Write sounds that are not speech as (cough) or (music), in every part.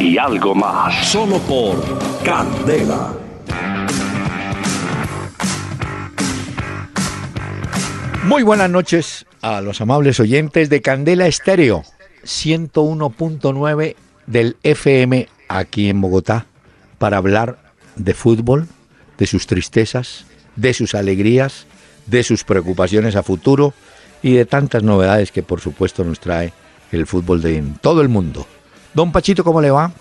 y algo más. Solo por Candela. Muy buenas noches a los amables oyentes de Candela Estéreo 101.9 del FM aquí en Bogotá para hablar de fútbol, de sus tristezas, de sus alegrías, de sus preocupaciones a futuro y de tantas novedades que por supuesto nos trae el fútbol de en todo el mundo. Don Pachito, ¿cómo le va?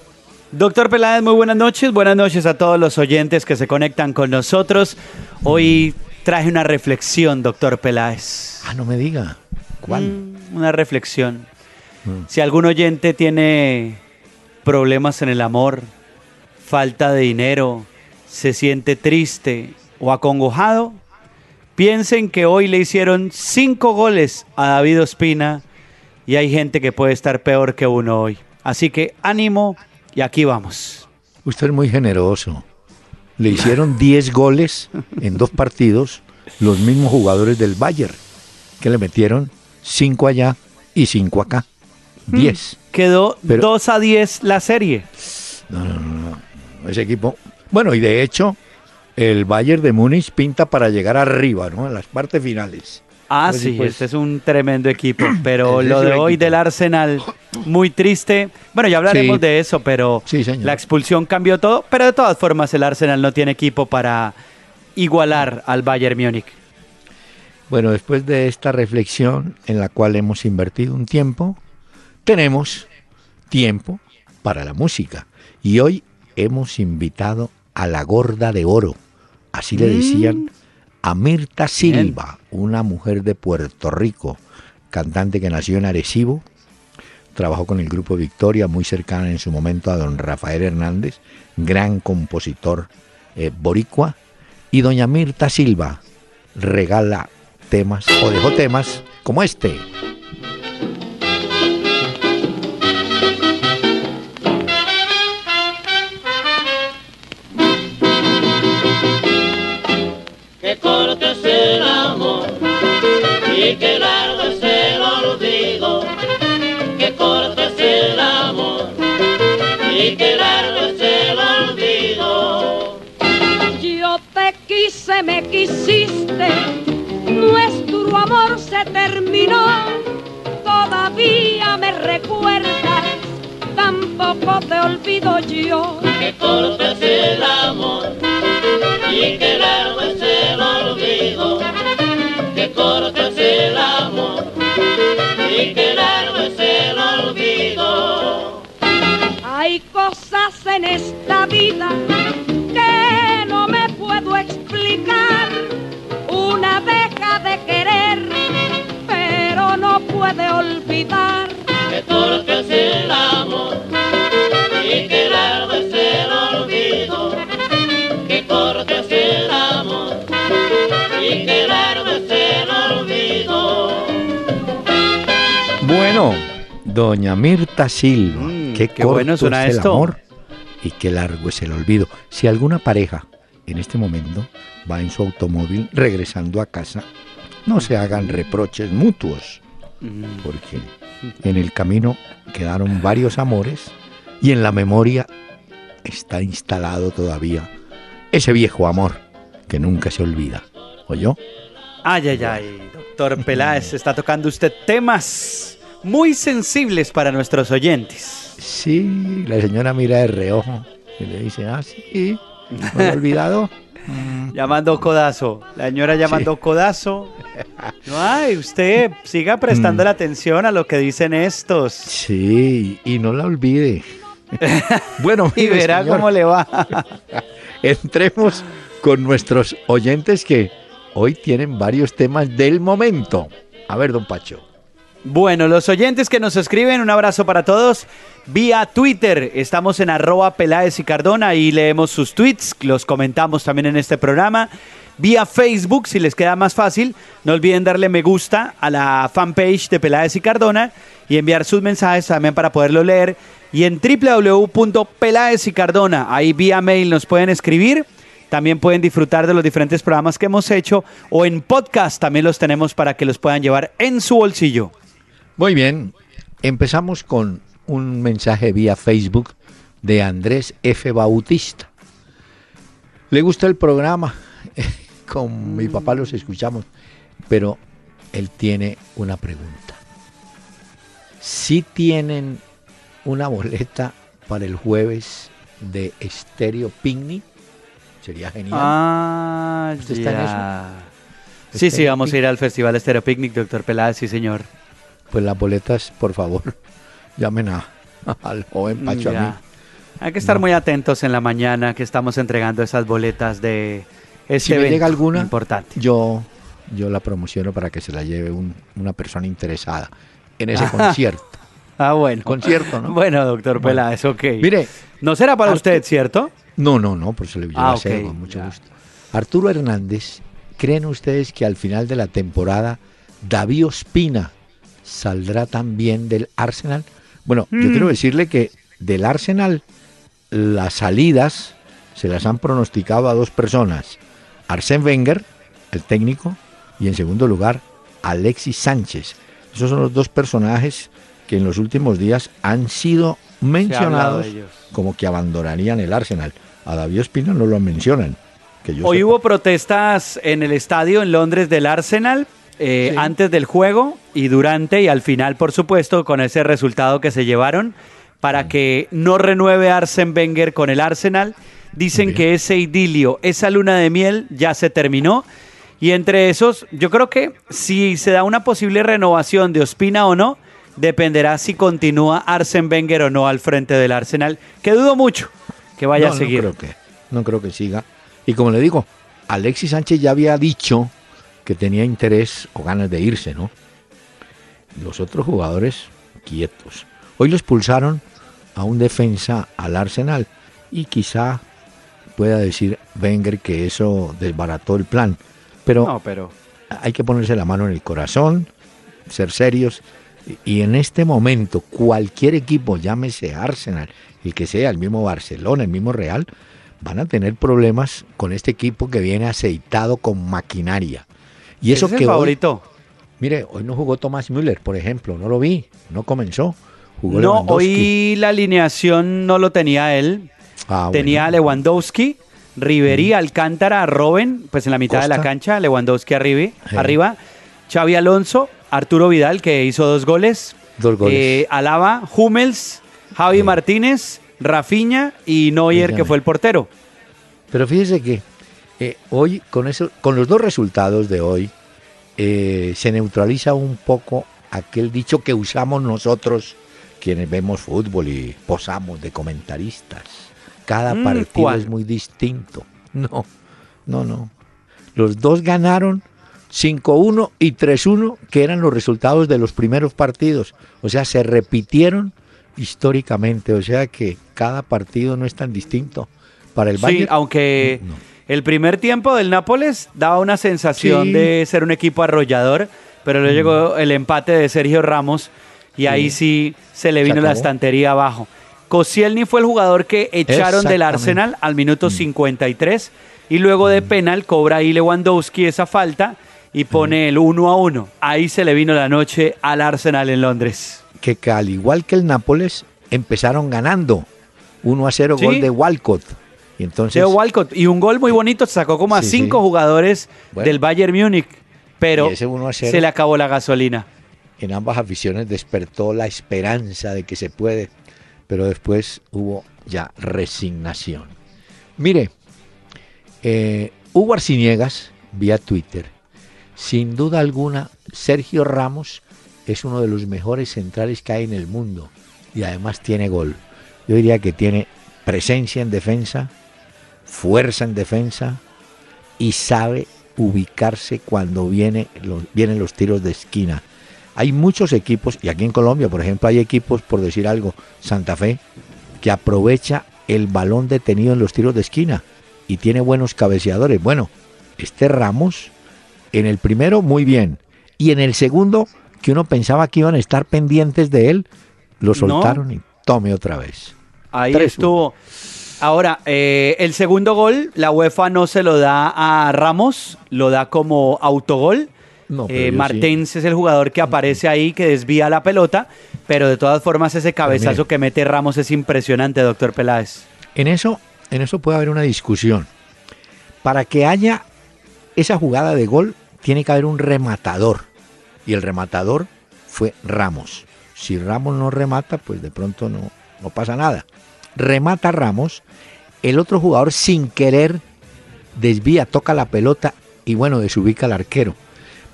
Doctor Peláez, muy buenas noches. Buenas noches a todos los oyentes que se conectan con nosotros. Hoy traje una reflexión, doctor Peláez. Ah, no me diga. ¿Cuál? Mm, una reflexión. Mm. Si algún oyente tiene problemas en el amor, falta de dinero, se siente triste o acongojado, piensen que hoy le hicieron cinco goles a David Ospina y hay gente que puede estar peor que uno hoy. Así que ánimo y aquí vamos. Usted es muy generoso. Le hicieron 10 goles en dos partidos los mismos jugadores del Bayern, que le metieron 5 allá y 5 acá. 10. Hmm. Quedó 2 a 10 la serie. No, no, no. Ese equipo. Bueno, y de hecho, el Bayern de Múnich pinta para llegar arriba, ¿no? En las partes finales. Ah, sí, pues, este es un tremendo equipo, (clears throat) pero lo de hoy del Arsenal, muy triste. Bueno, ya hablaremos de eso, pero la expulsión cambió todo, pero de todas formas el Arsenal no tiene equipo para igualar al Bayern Múnich. Bueno, después de esta reflexión en la cual hemos invertido un tiempo, tenemos tiempo para la música. Y hoy hemos invitado a la gorda de oro, así le decían mm a Mirta Silva, una mujer de Puerto Rico, cantante que nació en Arecibo, trabajó con el grupo Victoria, muy cercana en su momento a don Rafael Hernández, gran compositor eh, boricua, y doña Mirta Silva regala temas o dejó temas como este. Y que largo es el olvido, que corto es el amor y que largo es el olvido. Yo te quise, me quisiste, nuestro amor se terminó, todavía me recuerdas, tampoco te olvido yo. Que corto es el amor y que largo es el olvido que Hay cosas en esta vida que no me puedo explicar. Una deja de querer, pero no puede olvidar. Que corto es el amor y que largo es el olvido. Que corto es el amor y que largo es el Bueno, doña Mirta Silva, mm, qué, corto bueno es el amor y qué largo es el olvido. Si alguna pareja en este momento va en su automóvil regresando a casa, no se hagan reproches mutuos, mm. porque en el camino quedaron varios amores y en la memoria está instalado todavía ese viejo amor que nunca se olvida. ¿Oyó? Ay, ay, ay, doctor (laughs) Peláez, está tocando usted temas muy sensibles para nuestros oyentes. Sí, la señora mira de reojo y le dice, ah, sí, me he olvidado. (laughs) llamando codazo, la señora llamando codazo. (laughs) No, ay, usted siga prestando mm. la atención a lo que dicen estos. Sí, y no la olvide. (laughs) bueno, y verá cómo le va. Entremos con nuestros oyentes que hoy tienen varios temas del momento. A ver, don Pacho. Bueno, los oyentes que nos escriben, un abrazo para todos. Vía Twitter, estamos en arroba Peláez y Cardona, ahí leemos sus tweets, los comentamos también en este programa. Vía Facebook, si les queda más fácil, no olviden darle me gusta a la fanpage de Peláez y Cardona y enviar sus mensajes también para poderlo leer. Y en www.peláez y Cardona, ahí vía mail nos pueden escribir. También pueden disfrutar de los diferentes programas que hemos hecho o en podcast también los tenemos para que los puedan llevar en su bolsillo. Muy bien, empezamos con un mensaje vía Facebook de Andrés F. Bautista. Le gusta el programa, (laughs) con mi papá los escuchamos, pero él tiene una pregunta. Si tienen una boleta para el jueves de Estéreo Picnic, sería genial. Ah, ¿Usted está en eso? Sí, ¿Está sí, vamos a ir al Festival Estéreo Picnic, doctor Peláez, sí, señor. Pues las boletas, por favor, (laughs) llamen a, al joven Pacho a mí. Hay que estar No. muy atentos en la mañana que estamos entregando esas boletas de este Si me llega alguna, importante. Yo, yo la promociono para que se la lleve un- una persona interesada en ese (laughs) concierto. Ah, bueno. Concierto, ¿no? Bueno, doctor Bueno. Peláez, ok. Mire, no será para usted, ¿cierto? no, no, no, por eso le Ah, la sé, ok, con mucho ya. gusto. Arturo Hernández, ¿creen ustedes que al final de la temporada David Ospina saldrá también del Arsenal? Bueno, Mm. yo quiero decirle que del Arsenal las salidas se las han pronosticado a dos personas. Arsène Wenger, el técnico, y en segundo lugar, Alexis Sánchez. Esos son los dos personajes que en los últimos días han sido mencionados como que abandonarían el Arsenal. A David Ospina no lo mencionan. Que yo Hoy sepa. hubo protestas en el estadio en Londres del Arsenal eh, Sí. antes del juego y durante y al final, por supuesto, con ese resultado que se llevaron para que no renueve Arsen Wenger con el Arsenal. Dicen que ese idilio, esa luna de miel ya se terminó. Y entre esos, yo creo que si se da una posible renovación de Ospina o no, dependerá si continúa Arsen Wenger o no al frente del Arsenal, que dudo mucho que vaya No, a seguir. No creo, que, no creo que siga. Y como le digo, Alexis Sánchez ya había dicho que tenía interés o ganas de irse, ¿no? Los otros jugadores quietos. Hoy lo expulsaron a un defensa al Arsenal y quizá pueda decir Wenger que eso desbarató el plan. Pero No, pero hay que ponerse la mano en el corazón, ser serios. Y en este momento, cualquier equipo, llámese Arsenal, el que sea, el mismo Barcelona, el mismo Real, van a tener problemas con este equipo que viene aceitado con maquinaria. Y eso ese es que el hoy, favorito. mire, hoy no jugó Thomas Müller, por ejemplo, no lo vi, no comenzó. Jugó No, hoy la alineación no lo tenía él. Ah, tenía bueno. Lewandowski, Riverí, Alcántara, Robben, pues en la mitad de la cancha, Lewandowski arriba, Sí. arriba, Xavi Alonso, Arturo Vidal, que hizo dos goles, Dos goles. eh, Alaba, Hummels, Javi Sí. Martínez, Rafinha y Neuer, que fue el portero. Pero fíjese que eh, hoy, con, eso, con los dos resultados de hoy, eh, se neutraliza un poco aquel dicho que usamos nosotros, quienes vemos fútbol y posamos de comentaristas. Cada Mm, partido ¿cuál? es muy distinto. (laughs) No, no, no. Los dos ganaron 5-1 y 3-1, que eran los resultados de los primeros partidos. O sea, se repitieron históricamente. O sea que cada partido no es tan distinto. Para el Sí, Bayern, aunque no. El primer tiempo del Nápoles daba una sensación Sí. Mm. de ser un equipo arrollador, pero luego llegó el empate de Sergio Ramos y ahí sí se le Se vino la estantería abajo. Koscielny fue el jugador que echaron del. Mm. Arsenal al minuto 53 y luego de penal cobra ahí Lewandowski esa falta y pone el 1 a 1. Ahí se le vino la noche al Arsenal en Londres. que, que al igual que el Nápoles, empezaron ganando 1 a 0 Sí. gol de Walcott. Y entonces, Theo Walcott y un gol muy bonito, sacó como a Sí, cinco sí. jugadores Bueno. del Bayern Múnich, pero Y ese 1 a 0. se le acabó la gasolina. en ambas aficiones despertó la esperanza de que se puede, pero después hubo ya resignación. Mire, eh, Hugo Arciniegas, vía Twitter, sin duda alguna, Sergio Ramos es uno de los mejores centrales que hay en el mundo y además tiene gol. Yo diría que tiene presencia en defensa, fuerza en defensa y sabe ubicarse cuando viene los, vienen los tiros de esquina. Hay muchos equipos, y aquí en Colombia, por ejemplo, hay equipos, por decir algo, Santa Fe, que aprovecha el balón detenido en los tiros de esquina y tiene buenos cabeceadores. Bueno, este Ramos, en el primero muy bien, y en el segundo, que uno pensaba que iban a estar pendientes de él, lo soltaron y tome otra vez. Ahí Tres, estuvo. Ahora, eh, el segundo gol, la UEFA no se lo da a Ramos, lo da como autogol. No, Eh, sí. Martens es el jugador que aparece ahí, que desvía la pelota, pero de todas formas ese cabezazo que mete Ramos es impresionante, doctor Peláez. En eso, en eso puede haber una discusión. Para que haya esa jugada de gol, tiene que haber un rematador. Y el rematador fue Ramos. Si Ramos no remata, pues de pronto no, no pasa nada. Remata Ramos, el otro jugador sin querer desvía, toca la pelota y bueno, desubica al arquero.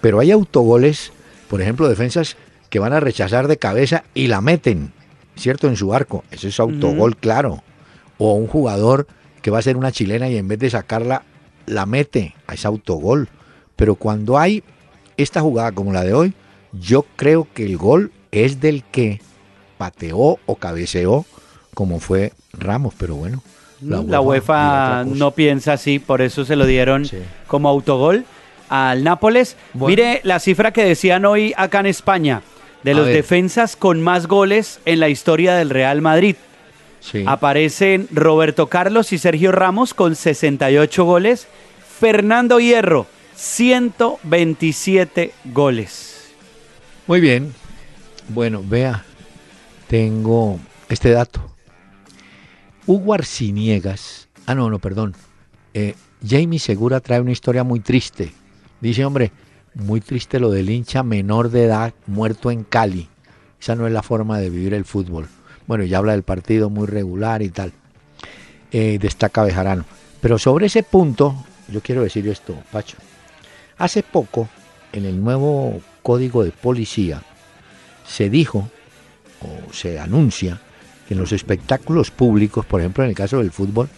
Pero hay autogoles, por ejemplo, defensas que van a rechazar de cabeza y la meten, ¿cierto? En su arco. Ese es autogol, claro. O un jugador que va a ser una chilena y en vez de sacarla, la mete. Es autogol. Pero cuando hay esta jugada como la de hoy, yo creo que el gol es del que pateó o cabeceó, como fue Ramos. Pero bueno, La, UEFA no piensa así, por eso se lo dieron Sí. como autogol al Nápoles. Bueno. Mire la cifra que decían hoy acá en España, de A los ver. defensas con más goles en la historia del Real Madrid. Sí. Aparecen Roberto Carlos y Sergio Ramos con 68 goles. Fernando Hierro, 127 goles. Muy bien. Bueno, vea, tengo este dato. Hugo Arciniegas, ah no, no, perdón. Eh, Jamie Segura trae una historia muy triste. Dice, hombre, muy triste lo del hincha menor de edad muerto en Cali. Esa no es la forma de vivir el fútbol. Bueno, ya habla del partido muy regular y tal. Eh, destaca Bejarano. Pero sobre ese punto, yo quiero decir esto, Pacho. Hace poco, en el nuevo código de policía, se dijo o se anuncia que en los espectáculos públicos, por ejemplo en el caso del fútbol,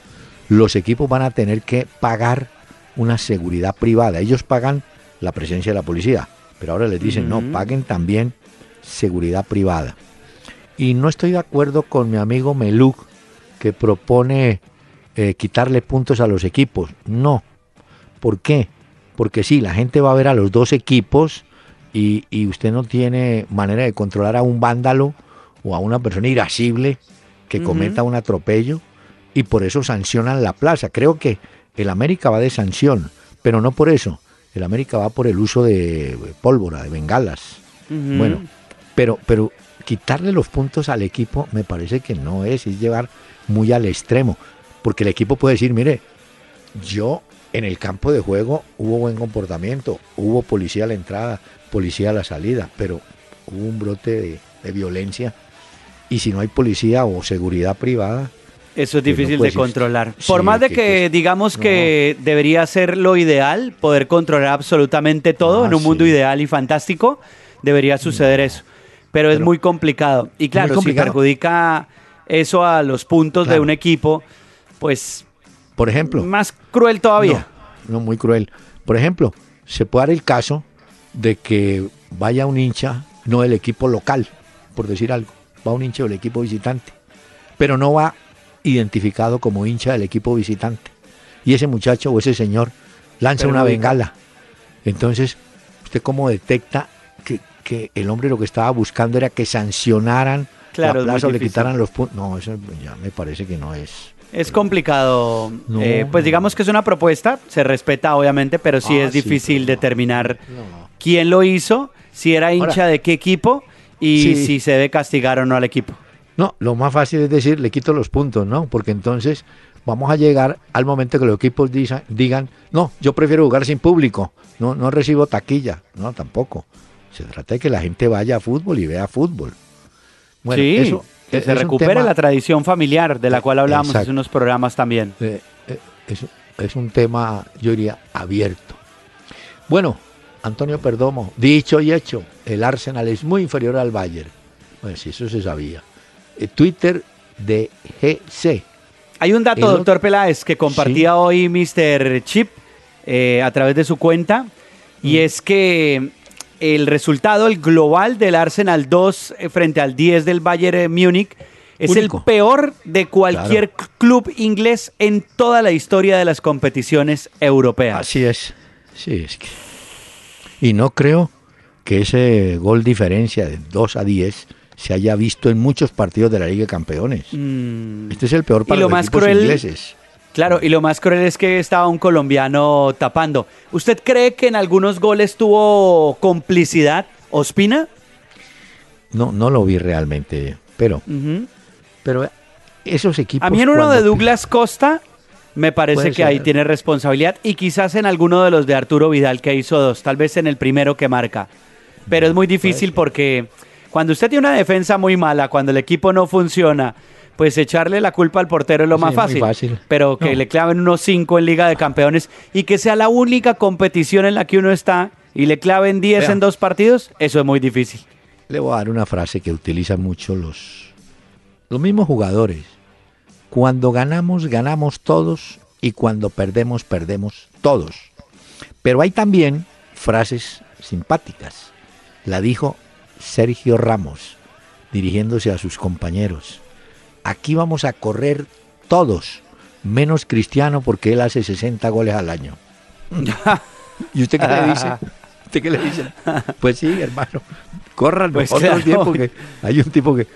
los equipos van a tener que pagar una seguridad privada. Ellos pagan la presencia de la policía, pero ahora les dicen, no, paguen también seguridad privada. Y no estoy de acuerdo con mi amigo Meluc, que propone eh, quitarle puntos a los equipos. No. ¿Por qué? Porque sí, la gente va a ver a los dos equipos y, y usted no tiene manera de controlar a un vándalo o a una persona irascible que cometa un atropello y por eso sancionan la plaza. Creo que el América va de sanción, pero no por eso. El América va por el uso de pólvora, de bengalas. Bueno, pero, pero quitarle los puntos al equipo me parece que no es, es llevar muy al extremo. Porque el equipo puede decir, mire, yo en el campo de juego hubo buen comportamiento, hubo policía a la entrada, policía a la salida, pero hubo un brote de, de violencia. Y si no hay policía o seguridad privada, Eso es Pues no difícil de controlar. Sí, Por más de que- que que- digamos no. que debería ser lo ideal, poder controlar absolutamente todo Ah, en un mundo sí. Ideal y fantástico, debería suceder eso. Pero, es muy complicado. Y claro, si complicado. perjudica eso a los puntos de un equipo, pues por ejemplo, más cruel todavía. No, no, muy cruel. Por ejemplo, se puede dar el caso de que vaya un hincha, no del equipo local, por decir algo, va un hincha del equipo visitante, pero no va identificado como hincha del equipo visitante. Y ese muchacho o ese señor lanza una bengala. Entonces, ¿usted cómo detecta que, que el hombre lo que estaba buscando era que sancionaran Claro, la plaza o le quitaran los puntos? No, eso ya me parece que no es. Es complicado. No, Eh, pues no. digamos que es una propuesta, se respeta obviamente, pero sí Ah, es difícil determinar quién lo hizo, si era hincha Ahora- de qué equipo y Sí. si se debe castigar o no al equipo. No, lo más fácil es decir, le quito los puntos, ¿no? Porque entonces vamos a llegar al momento que los equipos disa- digan, no, yo prefiero jugar sin público, no, no recibo taquilla, no, tampoco. Se trata de que la gente vaya a fútbol y vea fútbol. Bueno, sí, eso que es se un recupere tema- la tradición familiar de la Eh, cual hablábamos exacto. hace unos programas también. eh, eh, es, es un tema, yo diría, abierto. Bueno, Antonio Perdomo, dicho y hecho, el Arsenal es muy inferior al Bayern. Bueno, si eso se sabía. Eh, Twitter de GC. Hay un dato, El doctor Peláez, que compartía hoy Mr. Chip eh, a través de su cuenta, y Mm. es que el resultado, el global del Arsenal 2 eh, frente al 10 del Bayern eh, Múnich es Único. el peor de cualquier club inglés en toda la historia de las competiciones europeas. Así es. Sí, es que. Y no creo que ese gol diferencia de 2 a 10 se haya visto en muchos partidos de la Liga de Campeones. Mm, Este es el peor para lo los más equipos cruel- ingleses. Claro, y lo más cruel es que estaba un colombiano tapando. ¿Usted cree que en algunos goles tuvo complicidad Ospina? No, no lo vi realmente, pero, pero esos equipos. A mí en uno de Douglas Costa me parece Puede que ahí tiene responsabilidad y quizás en alguno de los de Arturo Vidal que hizo dos, tal vez en el primero que marca. Pero es muy difícil porque cuando usted tiene una defensa muy mala, cuando el equipo no funciona, pues echarle la culpa al portero es lo más fácil. fácil. Pero que No. le claven unos cinco en Liga de Campeones y que sea la única competición en la que uno está y le claven 10 Vea. en dos partidos, eso es muy difícil. Le voy a dar una frase que utilizan mucho los, los mismos jugadores. Cuando ganamos, ganamos todos y cuando perdemos, perdemos todos. Pero hay también frases simpáticas. La dijo Sergio Ramos, dirigiéndose a sus compañeros. Aquí vamos a correr todos, menos Cristiano porque él hace 60 goles al año. (laughs) ¿Y usted qué le dice? ¿Usted qué le dice? (laughs) Pues sí, hermano. Corran Pues otros claro. 10 porque hay un tipo que...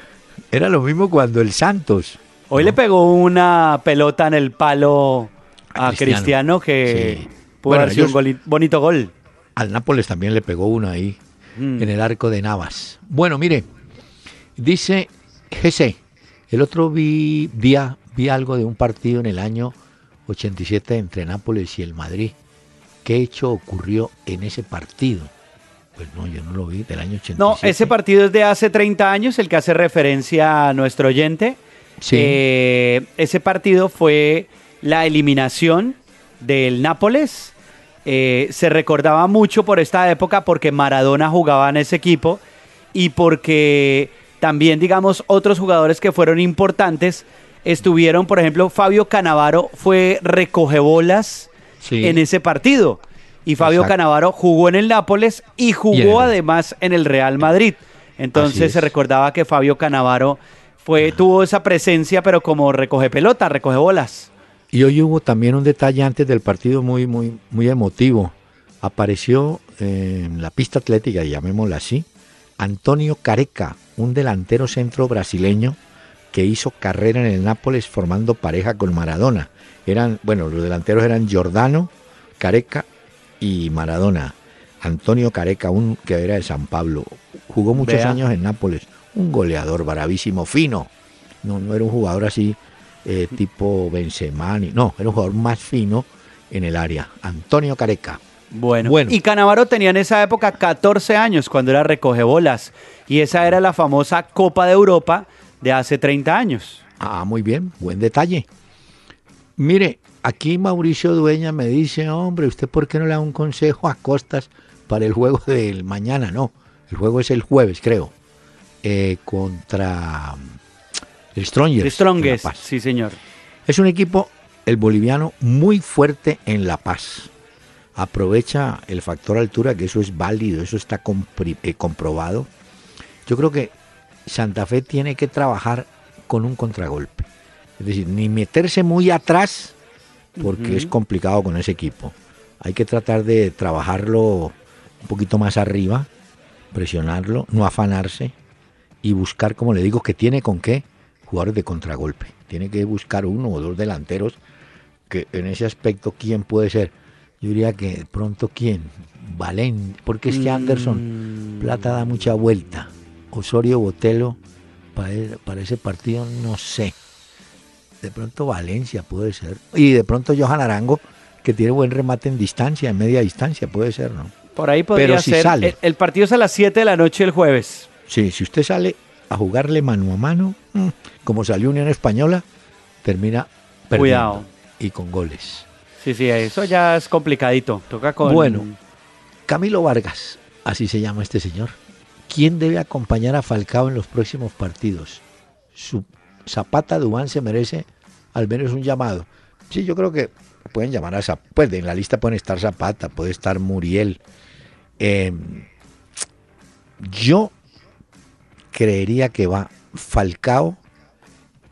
Era lo mismo cuando el Santos. Hoy le pegó una pelota en el palo A a Cristiano. Cristiano, que Sí. pudo Bueno, haber sido un bonito gol. Al Nápoles también le pegó una ahí, Mm. en el arco de Navas. Bueno, mire, dice GC, el otro vi, vi, a- vi algo de un partido en el año 87 entre Nápoles y el Madrid. ¿Qué hecho ocurrió en ese partido? Pues no, yo no lo vi, del año 87. No, ese partido es de hace 30 años, el que hace referencia a nuestro oyente. Sí. Eh, ese partido fue la eliminación del Nápoles. Eh, se recordaba mucho por esta época porque Maradona jugaba en ese equipo y porque también, digamos, otros jugadores que fueron importantes estuvieron, por ejemplo, Fabio Canavaro fue recogebolas Sí. en ese partido. Y Fabio Exacto. Canavaro jugó en el Nápoles y jugó además en el Real Madrid. Entonces es. se recordaba que Fabio Canavaro fue, tuvo esa presencia, pero como recoge pelota, recoge bolas. Y hoy hubo también un detalle antes del partido muy, muy, muy emotivo. Apareció eh, en la pista atlética, llamémosla así, Antonio Careca, un delantero centro brasileño que hizo carrera en el Nápoles formando pareja con Maradona. Eran, bueno, los delanteros eran Giordano, Careca y Maradona. Antonio Careca, un que era de San Pablo, jugó muchos Vea. años en Nápoles, un goleador bravísimo, fino. No, no era un jugador así eh, tipo Benzema, ni- no, era un jugador más fino en el área. Antonio Careca. Bueno. Bueno. Y Canavaro tenía en esa época 14 años cuando era recoge bolas. Y esa era la famosa Copa de Europa de hace 30 años. Ah, muy bien, buen detalle. Mire, aquí Mauricio Dueña me dice, hombre, ¿usted por qué no le da un consejo a Costas para el juego del mañana? No, el juego es el jueves, creo, eh, contra el. The en Strongest, La Paz. sí señor. Es un equipo, el boliviano, muy fuerte en La Paz. Aprovecha el factor altura, que eso es válido, eso está eh, comprobado. Yo creo que Santa Fe tiene que trabajar con un contragolpe. Es decir, ni meterse muy atrás, porque es complicado con ese equipo. Hay que tratar de trabajarlo un poquito más arriba, presionarlo, no afanarse y buscar, como le digo, que tiene con qué jugadores de contragolpe. Tiene que buscar uno o dos delanteros que en ese aspecto, ¿quién puede ser? Yo diría que de pronto, ¿quién? Valen, porque es que Anderson Mm, Plata da mucha vuelta. Osorio Botelo para, e- para ese partido, no sé. De pronto Valencia puede ser. Y de pronto Johan Arango, que tiene buen remate en distancia, en media distancia, puede ser, ¿no? Por ahí podría Pero si ser. sale. El, el partido es a las 7 de la noche el jueves. Sí, si usted sale a jugarle mano a mano, mm, como salió Unión Española, termina perdiendo. Cuidado. Y con goles. Sí, sí, eso ya es complicadito. Toca con. Bueno. Camilo Vargas, así se llama este señor. ¿Quién debe acompañar a Falcao en los próximos partidos? Su Zapata Dubán se merece al menos un llamado. Sí, yo creo que pueden llamar a Zapata. Pues en la lista pueden estar Zapata, puede estar Muriel. Eh, Yo creería que va Falcao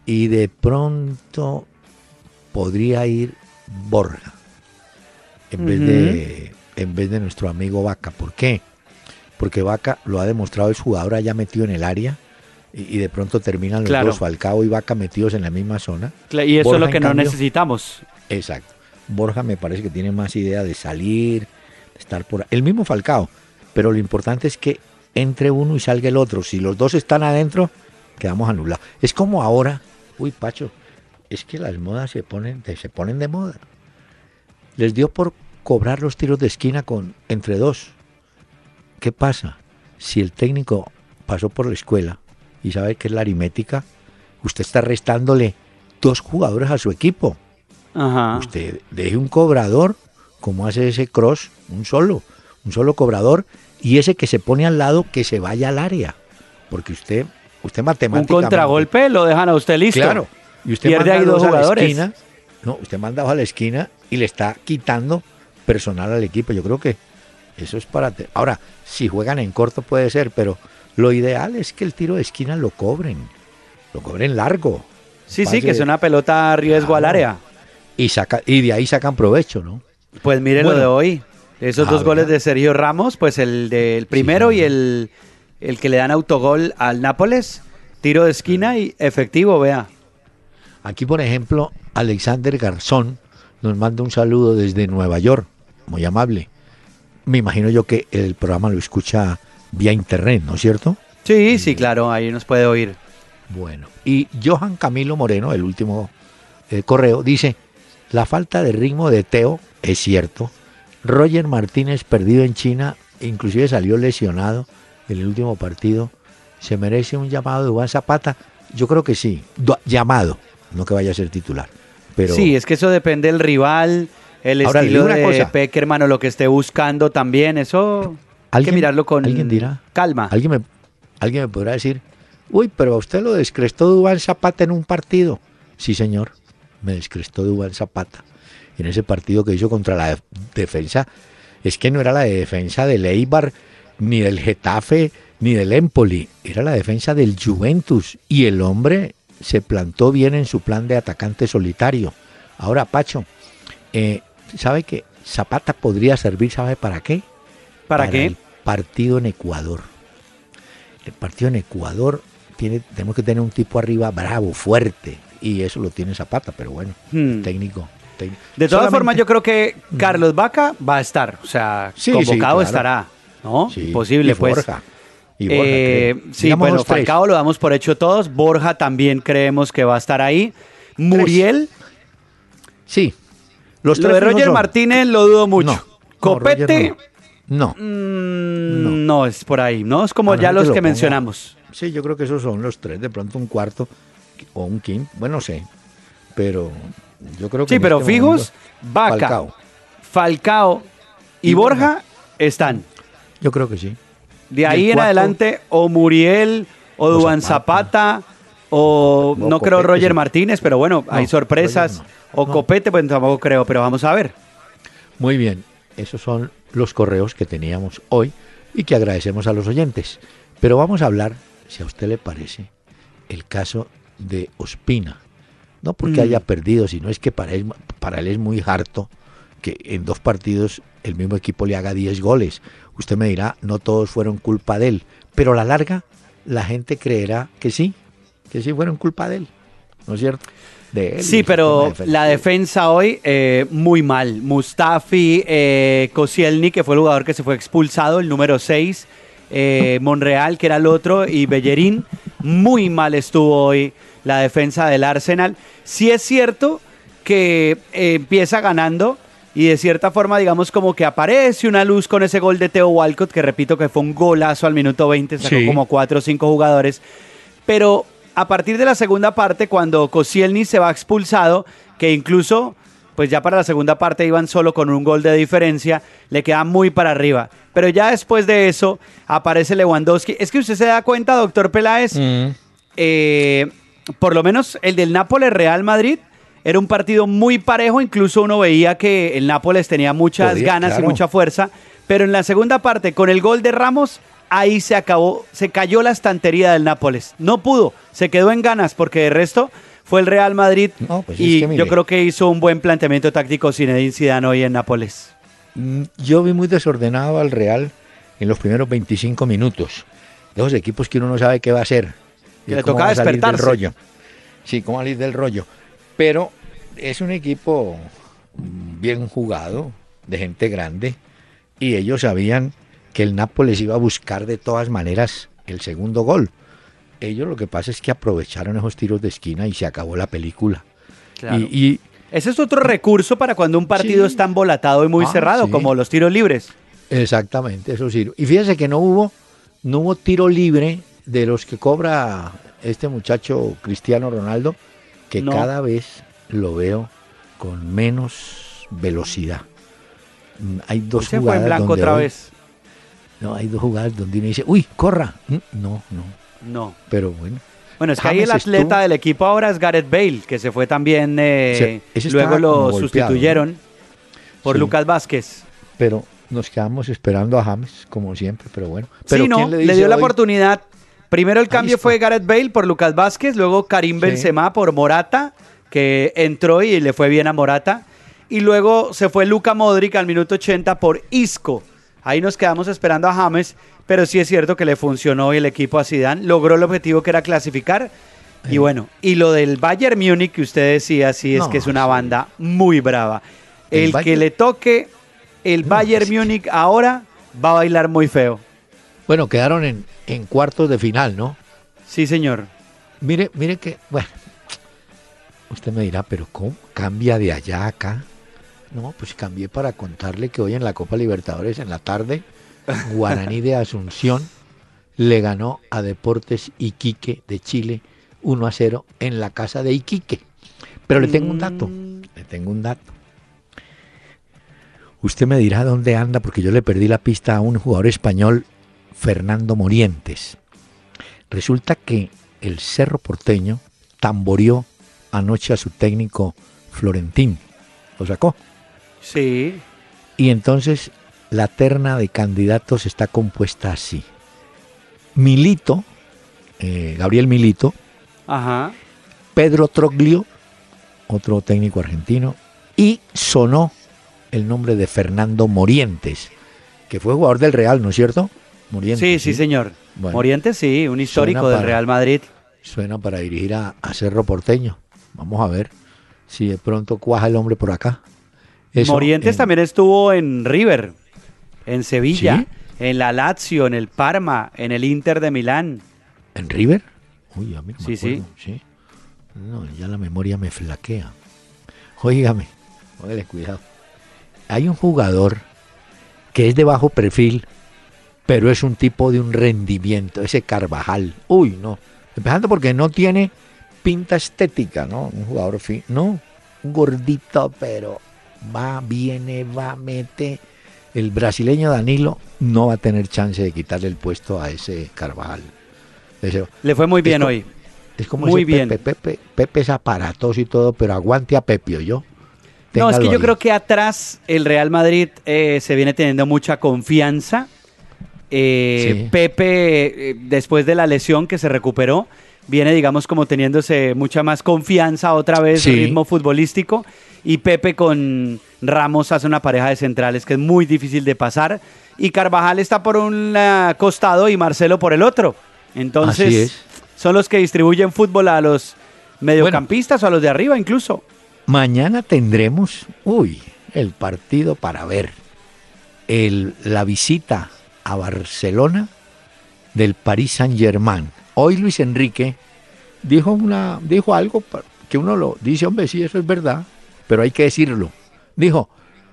y de pronto podría ir Borja en vez de en vez de nuestro amigo Vaca. ¿Por qué? Porque Vaca lo ha demostrado, es jugador allá metido en el área y, de pronto terminan los Claro. dos Falcao y Vaca metidos en la misma zona. Y eso Borja, es lo que no cambio, necesitamos. Exacto. Borja me parece que tiene más idea de salir, de estar por el mismo Falcao, pero lo importante es que entre uno y salga el otro. Si los dos están adentro, quedamos anulados. Es como ahora, uy Pacho, es que las modas se ponen, se ponen de moda. Les dio por cobrar los tiros de esquina con entre dos. ¿Qué pasa? Si el técnico pasó por la escuela y sabe que es la aritmética, usted está restándole dos jugadores a su equipo. Ajá. Usted deje un cobrador, como hace ese cross, un solo, un solo cobrador, y ese que se pone al lado que se vaya al área. Porque usted, usted Un matemáticamente. contragolpe lo dejan a usted listo. Claro. Y usted Pierde manda ahí dos dos a la jugadores. esquina. No, usted manda dos a la esquina y le está quitando personal al equipo. Yo creo que eso es para. Ahora, si juegan en corto puede ser, pero lo ideal es que el tiro de esquina lo cobren. Lo cobren largo. Sí, sí, que es una pelota a riesgo al área. Y, saca, y de ahí sacan provecho, ¿no? Pues mire lo de hoy. Esos A dos goles de Sergio Ramos, pues el del primero y el, el que le dan autogol al Nápoles. Tiro de esquina y efectivo, vea. Aquí, por ejemplo, Alexander Garzón nos manda un saludo desde Nueva York, muy amable. Me imagino yo que el programa lo escucha vía internet, ¿no es cierto? Sí, sí, claro, ahí nos puede oír. Bueno, y Johan Camilo Moreno, el último eh, correo, dice, la falta de ritmo de Teo es cierto. Roger Martínez perdido en China, inclusive salió lesionado en el último partido. ¿Se merece un llamado de Juan Zapata? Yo creo que sí, Do- llamado, no que vaya a ser titular. Pero Sí, es que eso depende del rival, el Ahora, estilo una de cosa. Peckerman o lo que esté buscando también. Eso hay que ¿Alguien- mirarlo con alguien dirá? calma. alguien me, alguien me podrá decir, uy, pero a usted lo descrestó Dubán Zapata en un partido. Sí, señor, me descrestó Dubán Zapata. En ese partido que hizo contra la def- defensa, es que no era la de defensa del Eibar, ni del Getafe, ni del Empoli, era la defensa del Juventus. Y el hombre se plantó bien en su plan de atacante solitario. Ahora, Pacho, eh, ¿sabe que Zapata podría servir, ¿sabe para qué? ¿Para qué? el partido en Ecuador. El partido en Ecuador tiene, tenemos que tener un tipo arriba bravo, fuerte, y eso lo tiene Zapata, pero bueno, Hmm. técnico. Técnico. De todas Solamente- formas, yo creo que Carlos Vaca va a estar. O sea, Sí, sí, convocado claro. estará. ¿no? Sí, Imposible, y pues. Borja, y Borja, Eh, sí, bueno, tres. Falcao lo damos por hecho todos. Borja también creemos que va a estar ahí. Muriel, Sí. Los lo tres de Roger Martínez lo dudo mucho. No, Copete, Roger No. no. mm, no. es por ahí, ¿no? Es como ya los que lo mencionamos. Sí, yo creo que esos son los tres, de pronto un cuarto o un quinto, bueno, no sé, pero yo creo que... Sí, pero este fijos, Vaca, Falcao. Falcao, y, Y Borja, Borja. están. Yo creo que sí. De ahí en adelante, o Muriel, o Duan Zapata. O No, no creo Roger sí. Martínez, pero bueno, hay sorpresas. O. Copete, pues tampoco creo, pero vamos a ver. Muy bien, esos son los correos que teníamos hoy y que agradecemos a los oyentes. Pero vamos a hablar, si a usted le parece, el caso de Ospina. No porque Mm. haya perdido, sino es que para él, para él es muy harto que en dos partidos el mismo equipo le haga 10 goles. Usted me dirá, no todos fueron culpa de él, pero a la larga la gente creerá que sí, que sí fueron culpa de él, ¿no es cierto? De él, Sí, pero la defensa hoy eh, muy mal. Mustafi, eh, Koscielny, que fue el jugador que se fue expulsado, el número 6, eh, Monreal, que era el otro, y Bellerín. Muy mal estuvo hoy la defensa del Arsenal. Sí es cierto que eh, empieza ganando y de cierta forma, digamos, como que aparece una luz con ese gol de Theo Walcott, que repito que fue un golazo al minuto 20, sacó Sí. como 4 o 5 jugadores. Pero a partir de la segunda parte, cuando Koscielny se va expulsado, que incluso, pues ya para la segunda parte iban solo con un gol de diferencia, le queda muy para arriba. Pero ya después de eso aparece Lewandowski. Es que usted se da cuenta, doctor Peláez, Mm. eh, por lo menos el del Nápoles Real Madrid era un partido muy parejo, incluso uno veía que el Nápoles tenía muchas Podía, ganas claro. y mucha fuerza, pero en la segunda parte con el gol de Ramos ahí se acabó, se cayó la estantería del Nápoles. No pudo, se quedó en ganas porque de resto fue el Real Madrid No, pues es y que yo creo que hizo un buen planteamiento táctico Zinedine Zidane hoy en Nápoles. Mm, Yo vi muy desordenado al Real en los primeros 25 minutos. De esos equipos que uno no sabe qué va a hacer. Que le tocaba salir del despertarse. rollo. Sí, cómo salir del rollo. Pero es un equipo bien jugado, de gente grande, y ellos sabían que el Nápoles iba a buscar de todas maneras el segundo gol. Ellos lo que pasa es que aprovecharon esos tiros de esquina y se acabó la película. Claro. Y, y Ese es otro recurso para cuando un partido Sí. está embolatado y muy Ah, cerrado, sí. como los tiros libres. Exactamente, eso sí. Y fíjese que no hubo, no hubo tiro libre de los que cobra este muchacho Cristiano Ronaldo, que No. cada vez lo veo con menos velocidad. Mm, Hay dos fue jugadas en blanco donde otra hoy- vez. No, hay dos jugadas donde uno dice, uy, corra. Mm, No, no. No. Pero bueno. Bueno, es que ahí el atleta estuvo- del equipo ahora es Gareth Bale, que se fue también, eh, Sí, luego lo sustituyeron por Sí. Lucas Vázquez. Pero nos quedamos esperando a James, como siempre, pero bueno. Pero sí, no, ¿quién le, dio la oportunidad. Primero el cambio fue Gareth Bale por Lucas Vázquez, luego Karim Sí. Benzema por Morata, que entró y le fue bien a Morata. Y luego se fue Luca Modric al minuto 80 por Isco. Ahí nos quedamos esperando a James, pero sí es cierto que le funcionó y el equipo a Zidane logró el objetivo que era clasificar. Y bueno, y lo del Bayern Múnich que usted decía, sí es No, que es una banda muy brava. El El, que le toque el No, Bayern es que- Múnich ahora va a bailar muy feo. Bueno, quedaron en, en cuartos de final, ¿no? Sí, señor. Mire, mire que, bueno, usted me dirá, pero ¿cómo cambia de allá a acá? No, pues cambié para contarle que hoy en la Copa Libertadores, en la tarde, Guaraní de Asunción le ganó a Deportes Iquique de Chile 1 a 0 en la casa de Iquique. Pero le tengo un dato, le tengo un dato. Usted me dirá dónde anda, porque yo le perdí la pista a un jugador español, Fernando Morientes. Resulta que el Cerro Porteño tamboreó anoche a su técnico Florentín. Lo sacó. Sí. Y entonces la terna de candidatos está compuesta así. Milito, eh, Gabriel Milito, Ajá. Pedro Troglio, otro técnico argentino, y sonó el nombre de Fernando Morientes, que fue jugador del Real, ¿no es cierto? Morientes. Sí, sí, señor. Bueno. Morientes, sí, un histórico del Real Madrid. Suena para dirigir a, a Cerro Porteño. Vamos a ver si de pronto cuaja el hombre por acá. Eso Morientes en- también estuvo en River, en Sevilla, ¿Sí? en la Lazio, en el Parma, en el Inter de Milán. ¿En River? Uy, a mí no me Sí, sí. sí. No, ya la memoria me flaquea. Óigame, óigale cuidado. Hay un jugador que es de bajo perfil, pero es un tipo de un rendimiento, ese Carvajal. Uy, no. Empezando porque no tiene pinta estética, ¿no? Un jugador fin, no, un gordito, pero va, viene, va, mete. El brasileño Danilo no va a tener chance de quitarle el puesto a ese Carvajal. Ese- Le fue muy bien hoy. es como Muy ese bien. Pepe, Pepe, Pepe es aparatoso y todo, pero aguante a Pepio, yo. No, es que yo ahí. creo que atrás el Real Madrid eh, se viene teniendo mucha confianza. Eh, Sí. Pepe, eh, después de la lesión que se recuperó, viene, digamos, como teniéndose mucha más confianza otra vez, Sí. ritmo futbolístico. Y Pepe con Ramos hace una pareja de centrales que es muy difícil de pasar. Y Carvajal está por un ah, costado y Marcelo por el otro. Entonces, son los que distribuyen fútbol a los mediocampistas o a los de arriba incluso. Mañana tendremos, uy, el partido para ver. El, la visita a Barcelona del Paris Saint Germain. Hoy Luis Enrique dijo, una, dijo algo que uno lo dice, hombre, sí, eso es verdad, pero hay que decirlo. Dijo,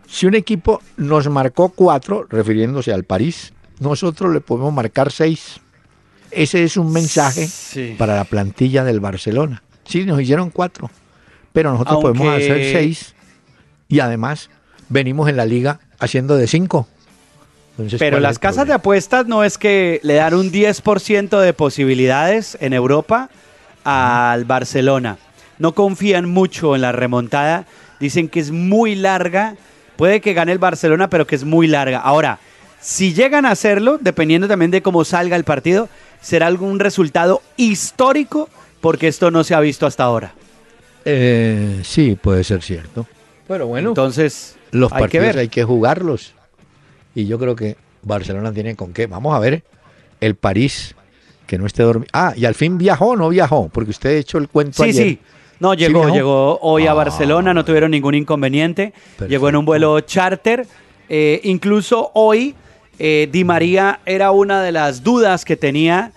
si un equipo nos marcó cuatro, refiriéndose al París, nosotros le podemos marcar seis. Ese es un mensaje Sí. para la plantilla del Barcelona. Sí, nos hicieron cuatro, pero nosotros podemos hacer seis y además venimos en la liga haciendo de cinco. Entonces, Pero ¿cuál es las casas de apuestas no es que le dan un 10% de posibilidades en Europa al Barcelona. No confían mucho en la remontada. Dicen que es muy larga. Puede que gane el Barcelona, pero que es muy larga. Ahora, Si llegan a hacerlo, dependiendo también de cómo salga el partido, será algún resultado histórico porque esto no se ha visto hasta ahora. Eh, sí, puede ser cierto. Pero bueno, Entonces, los hay que partidos ver. hay que jugarlos. Y yo creo que Barcelona tiene con qué. Vamos a ver el París que no esté dormido. Ah, y al fin viajó o no viajó, porque usted ha hecho el cuento Sí, ayer. sí. No, llegó, llegó hoy a Ah, Barcelona, no tuvieron ningún inconveniente. Perfecto. Llegó en un vuelo charter. Eh, incluso hoy, eh, Di María era una de las dudas que tenía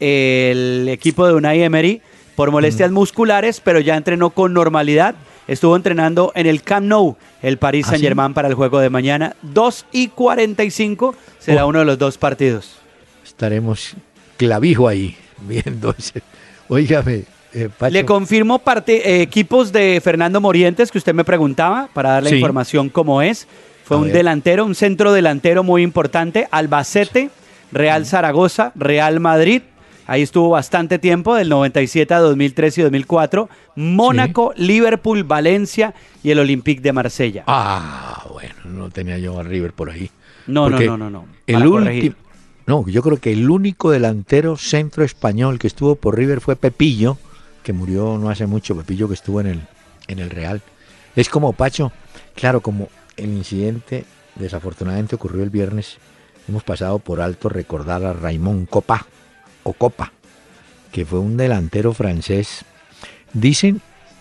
el equipo de Unai Emery por molestias musculares, pero ya entrenó con normalidad. Estuvo entrenando en el Camp Nou, el Paris ¿Ah, Saint Germain para el juego de mañana. 2 y 45 será Oh. uno de los dos partidos. Estaremos clavijo ahí (laughs) viendo ese. Óigame, eh. Le confirmo parte, eh, equipos de Fernando Morientes que usted me preguntaba para darle Sí. información cómo es. Fue A un ver. delantero, un centro delantero muy importante. Albacete, Real Zaragoza, Real Madrid. Ahí estuvo bastante tiempo, del 97 a 2003 y 2004. Mónaco, Liverpool, Valencia y el Olympique de Marsella. Ah, bueno, no tenía yo a River por ahí. no, no, no, no, no. El último. No, yo creo que el único delantero centro español que estuvo por River fue Pepillo, que murió no hace mucho, Pepillo que estuvo en el, en el Real. Es como Pacho, claro, como el incidente desafortunadamente ocurrió el viernes, hemos pasado por alto recordar a Raymond Copa, o Copa, que fue un delantero francés. Dicen,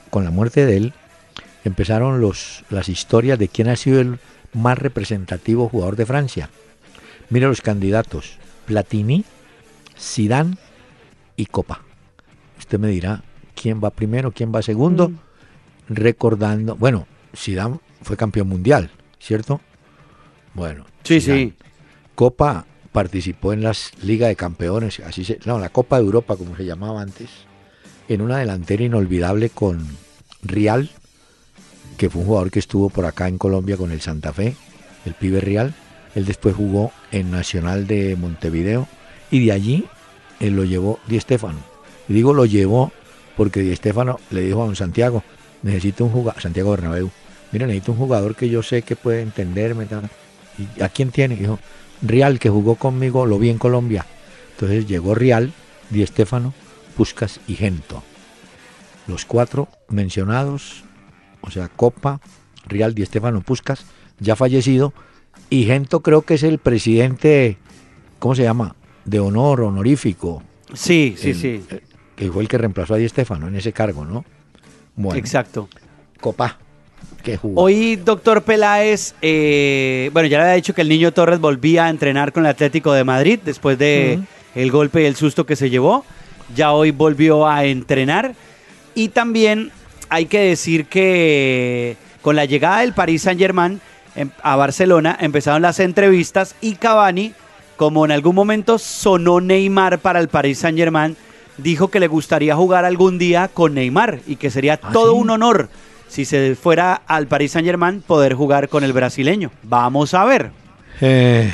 con la muerte de él, empezaron los, las historias de quién ha sido el más representativo jugador de Francia. Mira los candidatos: Platini, Zidane y Copa. Usted me dirá quién va primero, quién va segundo, Mm. recordando. Bueno, Zidane fue campeón mundial, ¿cierto? Bueno, Sí, Zidane. sí. Copa participó en las Liga de Campeones, así se, no, la Copa de Europa como se llamaba antes, en una delantera inolvidable con Rial, que fue un jugador que estuvo por acá en Colombia con el Santa Fe, el pibe Real. Él después jugó en Nacional de Montevideo y de allí él lo llevó Di Stéfano. Y digo lo llevó porque Di Stéfano le dijo a don Santiago, necesito un jugador, Santiago Bernabéu, mira, necesito un jugador que yo sé que puede entenderme. tal". ¿Y a quién tiene? Dijo, Real, que jugó conmigo, lo vi en Colombia. Entonces llegó Real, Di Stéfano, Puscas y Gento. Los cuatro mencionados, o sea, Copa, Real, Di Stéfano, Puscas, ya fallecido. Y Gento creo que es el presidente, ¿cómo se llama? De honor, honorífico. Sí, sí, el- sí. eh, Que fue el que reemplazó a Di Stéfano en ese cargo, ¿no? Bueno, Exacto. Copa, Hoy, doctor Peláez, eh, bueno, ya le había dicho que el niño Torres volvía a entrenar con el Atlético de Madrid después de el golpe y el susto que se llevó. Ya hoy volvió a entrenar. Y también hay que decir que con la llegada del Paris Saint Germain a Barcelona empezaron las entrevistas y Cavani, como en algún momento sonó Neymar para el Paris Saint Germain, dijo que le gustaría jugar algún día con Neymar y que sería ¿Ah, todo sí? un honor si se fuera al Paris Saint Germain poder jugar con el brasileño. Vamos a ver. Eh,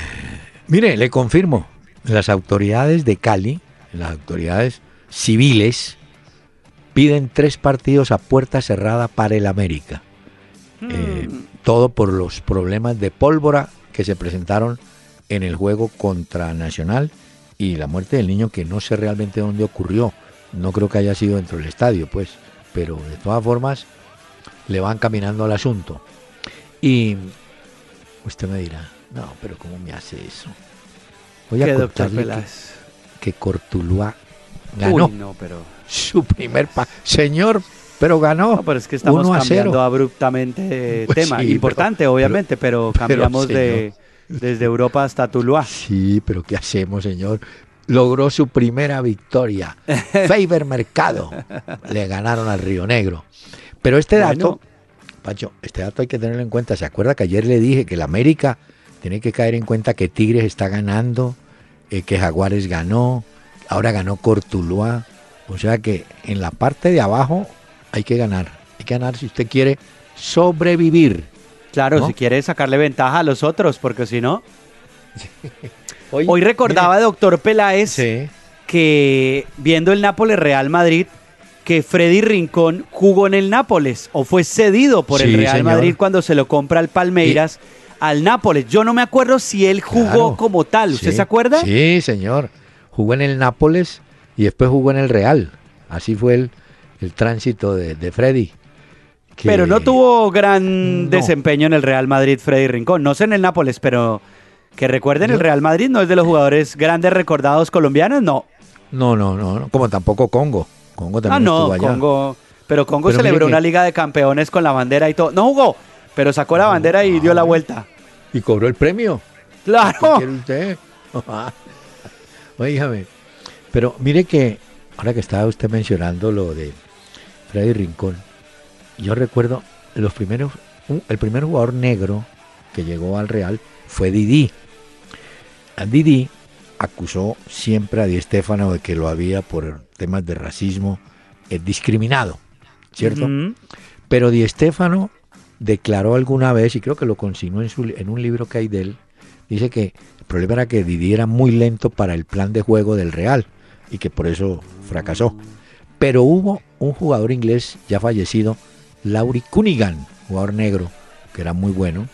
mire, le confirmo, las autoridades de Cali, las autoridades civiles, piden tres partidos a puerta cerrada para el América. Eh, todo por los problemas de pólvora que se presentaron en el juego contra Nacional y la muerte del niño que no sé realmente dónde ocurrió. No creo que haya sido dentro del estadio, pues, pero de todas formas le van caminando al asunto. Y usted me dirá, no, pero ¿cómo me hace eso? Voy a ¿Qué, doctor contarle que, que Cortuluá ganó Uy, no, pero, su primer pa Señor, pero ganó. no, pero es que estamos 1 a cambiando 0. abruptamente Pues tema. sí, Importante, pero- obviamente, pero, pero, cambiamos de desde Europa hasta Tuluá. Sí, pero ¿qué hacemos, señor? Logró su primera victoria. (laughs) Faber Mercado. Le ganaron al Río Negro. Pero este dato, Bueno. Pacho, este dato hay que tenerlo en cuenta. ¿Se acuerda que ayer le dije que el América tiene que caer en cuenta que Tigres está ganando, eh, que Jaguares ganó, ahora ganó Cortuluá? O sea que en la parte de abajo hay que ganar. Hay que ganar si usted quiere sobrevivir. Claro, ¿No? si quiere sacarle ventaja a los otros, porque si no. (laughs) Hoy, Hoy recordaba, doctor Peláez, Sí. que viendo el Nápoles Real Madrid, que Freddy Rincón jugó en el Nápoles o fue cedido por el Real señor. Madrid cuando se lo compra al Palmeiras al Nápoles. Yo no me acuerdo si él jugó Claro, como tal. ¿Usted sí. se acuerda? Sí, señor. Jugó en el Nápoles y después jugó en el Real. Así fue el, el tránsito de, de Freddy. que- Pero no tuvo gran No. desempeño en el Real Madrid, Freddy Rincón. No sé en el Nápoles, pero que recuerden, el Real Madrid no es de los jugadores grandes recordados colombianos, no. No, no, no, no, como tampoco Congo. Congo Ah, también no, estuvo allá. Congo. Pero Congo Pero celebró que- una liga de campeones con la bandera y todo. No jugó, pero sacó la bandera y dio la vuelta. Y cobró el premio. ¿Qué Claro. quiere usted? (laughs) Oígame. Pero mire que, ahora que estaba usted mencionando lo de Freddy Rincón, yo recuerdo los primeros, el primer jugador negro que llegó al Real fue Didi. A Didi acusó siempre a Di Stéfano de que lo había por temas de racismo eh, discriminado, ¿cierto? Pero Di Stéfano declaró alguna vez, y creo que lo consignó en, su en un libro que hay de él, dice que el problema era que Didi era muy lento para el plan de juego del Real y que por eso fracasó. Pero hubo un jugador inglés ya fallecido, Laurie Cunningham, jugador negro, que era muy bueno.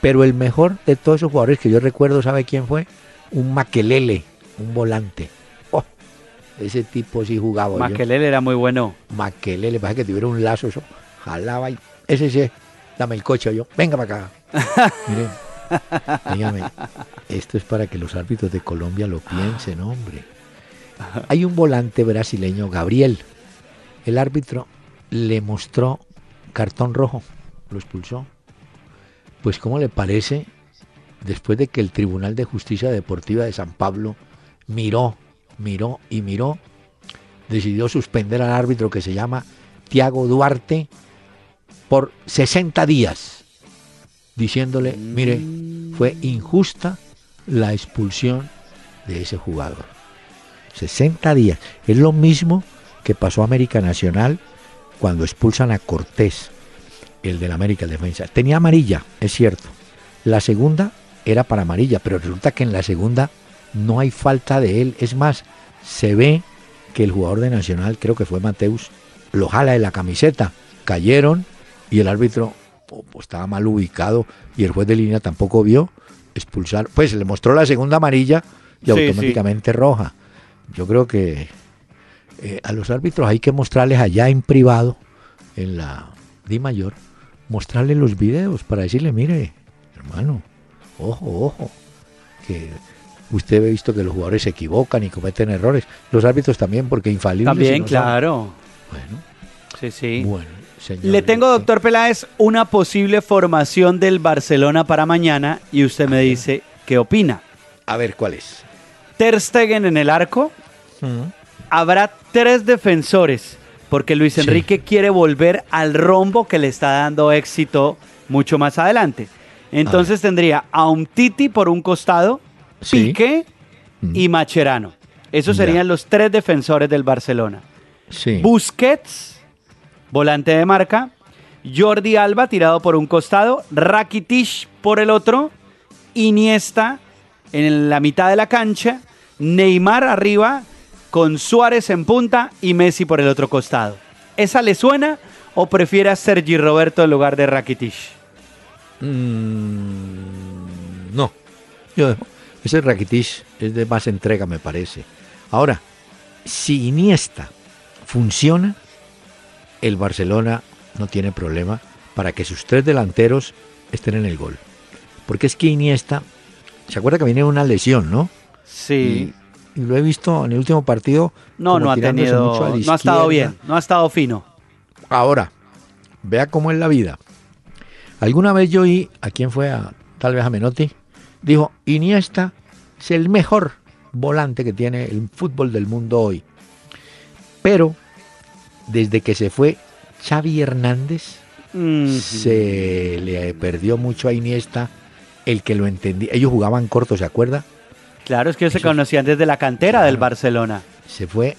Pero el mejor de todos esos jugadores que yo recuerdo, ¿sabe quién fue? Un Maquelele, un volante. Ese tipo sí jugaba. yo. Maquelele era muy bueno. Maquelele, pasa que tuviera un lazo, eso jalaba y ese sí, dame el coche yo, venga para acá. (laughs) Miren, dígame, esto es para que los árbitros de Colombia lo piensen, hombre. Hay un volante brasileño, Gabriel. El árbitro le mostró cartón rojo, lo expulsó. Pues, ¿cómo le parece? Después de que el Tribunal de Justicia Deportiva de San Pablo miró, miró y miró, decidió suspender al árbitro que se llama Tiago Duarte por 60 días, diciéndole, mire, fue injusta la expulsión de ese jugador. 60 días. Es lo mismo que pasó a América Nacional cuando expulsan a Cortés, el del América defensa. Tenía amarilla, es cierto. La segunda era para amarilla, pero resulta que en la segunda no hay falta de él. Es más, se ve que el jugador de Nacional, creo que fue Mateus, lo jala de la camiseta. Cayeron y el árbitro oh, pues, estaba mal ubicado y el juez de línea tampoco vio expulsar. Pues le mostró la segunda amarilla y Sí, automáticamente roja. Yo creo que eh, a los árbitros hay que mostrarles allá en privado, en la Di Mayor, mostrarles los videos para decirle, mire, hermano, ojo, ojo, que usted ha visto que los jugadores se equivocan y cometen errores. Los árbitros también, porque infalibles. si También, no son. claro. Bueno, Sí, sí. bueno, señor. Le tengo, doctor Peláez, una posible formación del Barcelona para mañana y usted me dice qué opina. A ver, ¿cuál es? Ter Stegen en el arco. Habrá tres defensores porque Luis Sí. Enrique quiere volver al rombo que le está dando éxito mucho más adelante. Entonces tendría a un Titi por un costado, Sí. Piqué Mm. y Macherano. Esos Ya. serían los tres defensores del Barcelona. Sí. Busquets, volante de marca. Jordi Alba tirado por un costado. Rakitic por el otro. Iniesta en la mitad de la cancha. Neymar arriba con Suárez en punta y Messi por el otro costado. ¿Esa le suena o prefiere a Sergi Roberto en lugar de Rakitic? Mm, no. Yo, ese Rakitic es de más entrega, me parece. Ahora, si Iniesta funciona, el Barcelona no tiene problema para que sus tres delanteros estén en el gol. Porque es que Iniesta, ¿se acuerda que viene una lesión, no? Sí. Y, y lo he visto en el último partido. no, no ha tenido. mucho a la No ha estado bien. No ha estado fino. Ahora, vea cómo es la vida. Alguna vez yo oí, ¿a quién fue? A, tal vez a Menotti, dijo, Iniesta es el mejor volante que tiene el fútbol del mundo hoy. Pero, desde que se fue Xavi Hernández, Mm, se le perdió mucho a Iniesta el que lo entendía. Ellos jugaban corto, ¿se acuerda? Claro, es que ellos se conocían desde la cantera del. Barcelona. se fue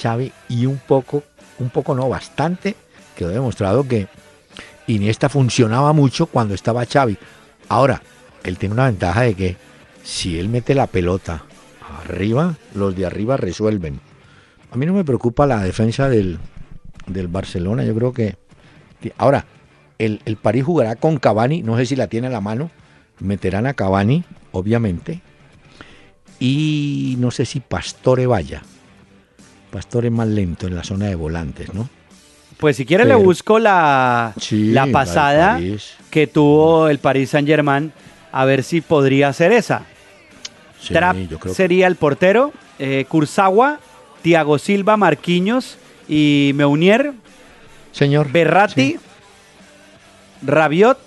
Xavi y un poco, un poco no, bastante, quedó demostrado que Iniesta funcionaba mucho cuando estaba Xavi. Ahora, él tiene una ventaja de que si él mete la pelota arriba, los de arriba resuelven. A mí no me preocupa la defensa del, del Barcelona, yo creo que... Ahora, el, el París jugará con Cavani, no sé si la tiene a la mano, meterán a Cavani, obviamente, y no sé si Pastore vaya. Pastore más lento en la zona de volantes, ¿no? Pues si quiere le busco la, Sí, la pasada que tuvo el Paris Saint Germain, a ver si podría ser esa. Sí, Trapp yo creo que- sería el portero, eh, Kurzawa, Thiago Silva, Marquinhos y Meunier, Señor. Berratti, sí. Rabiot,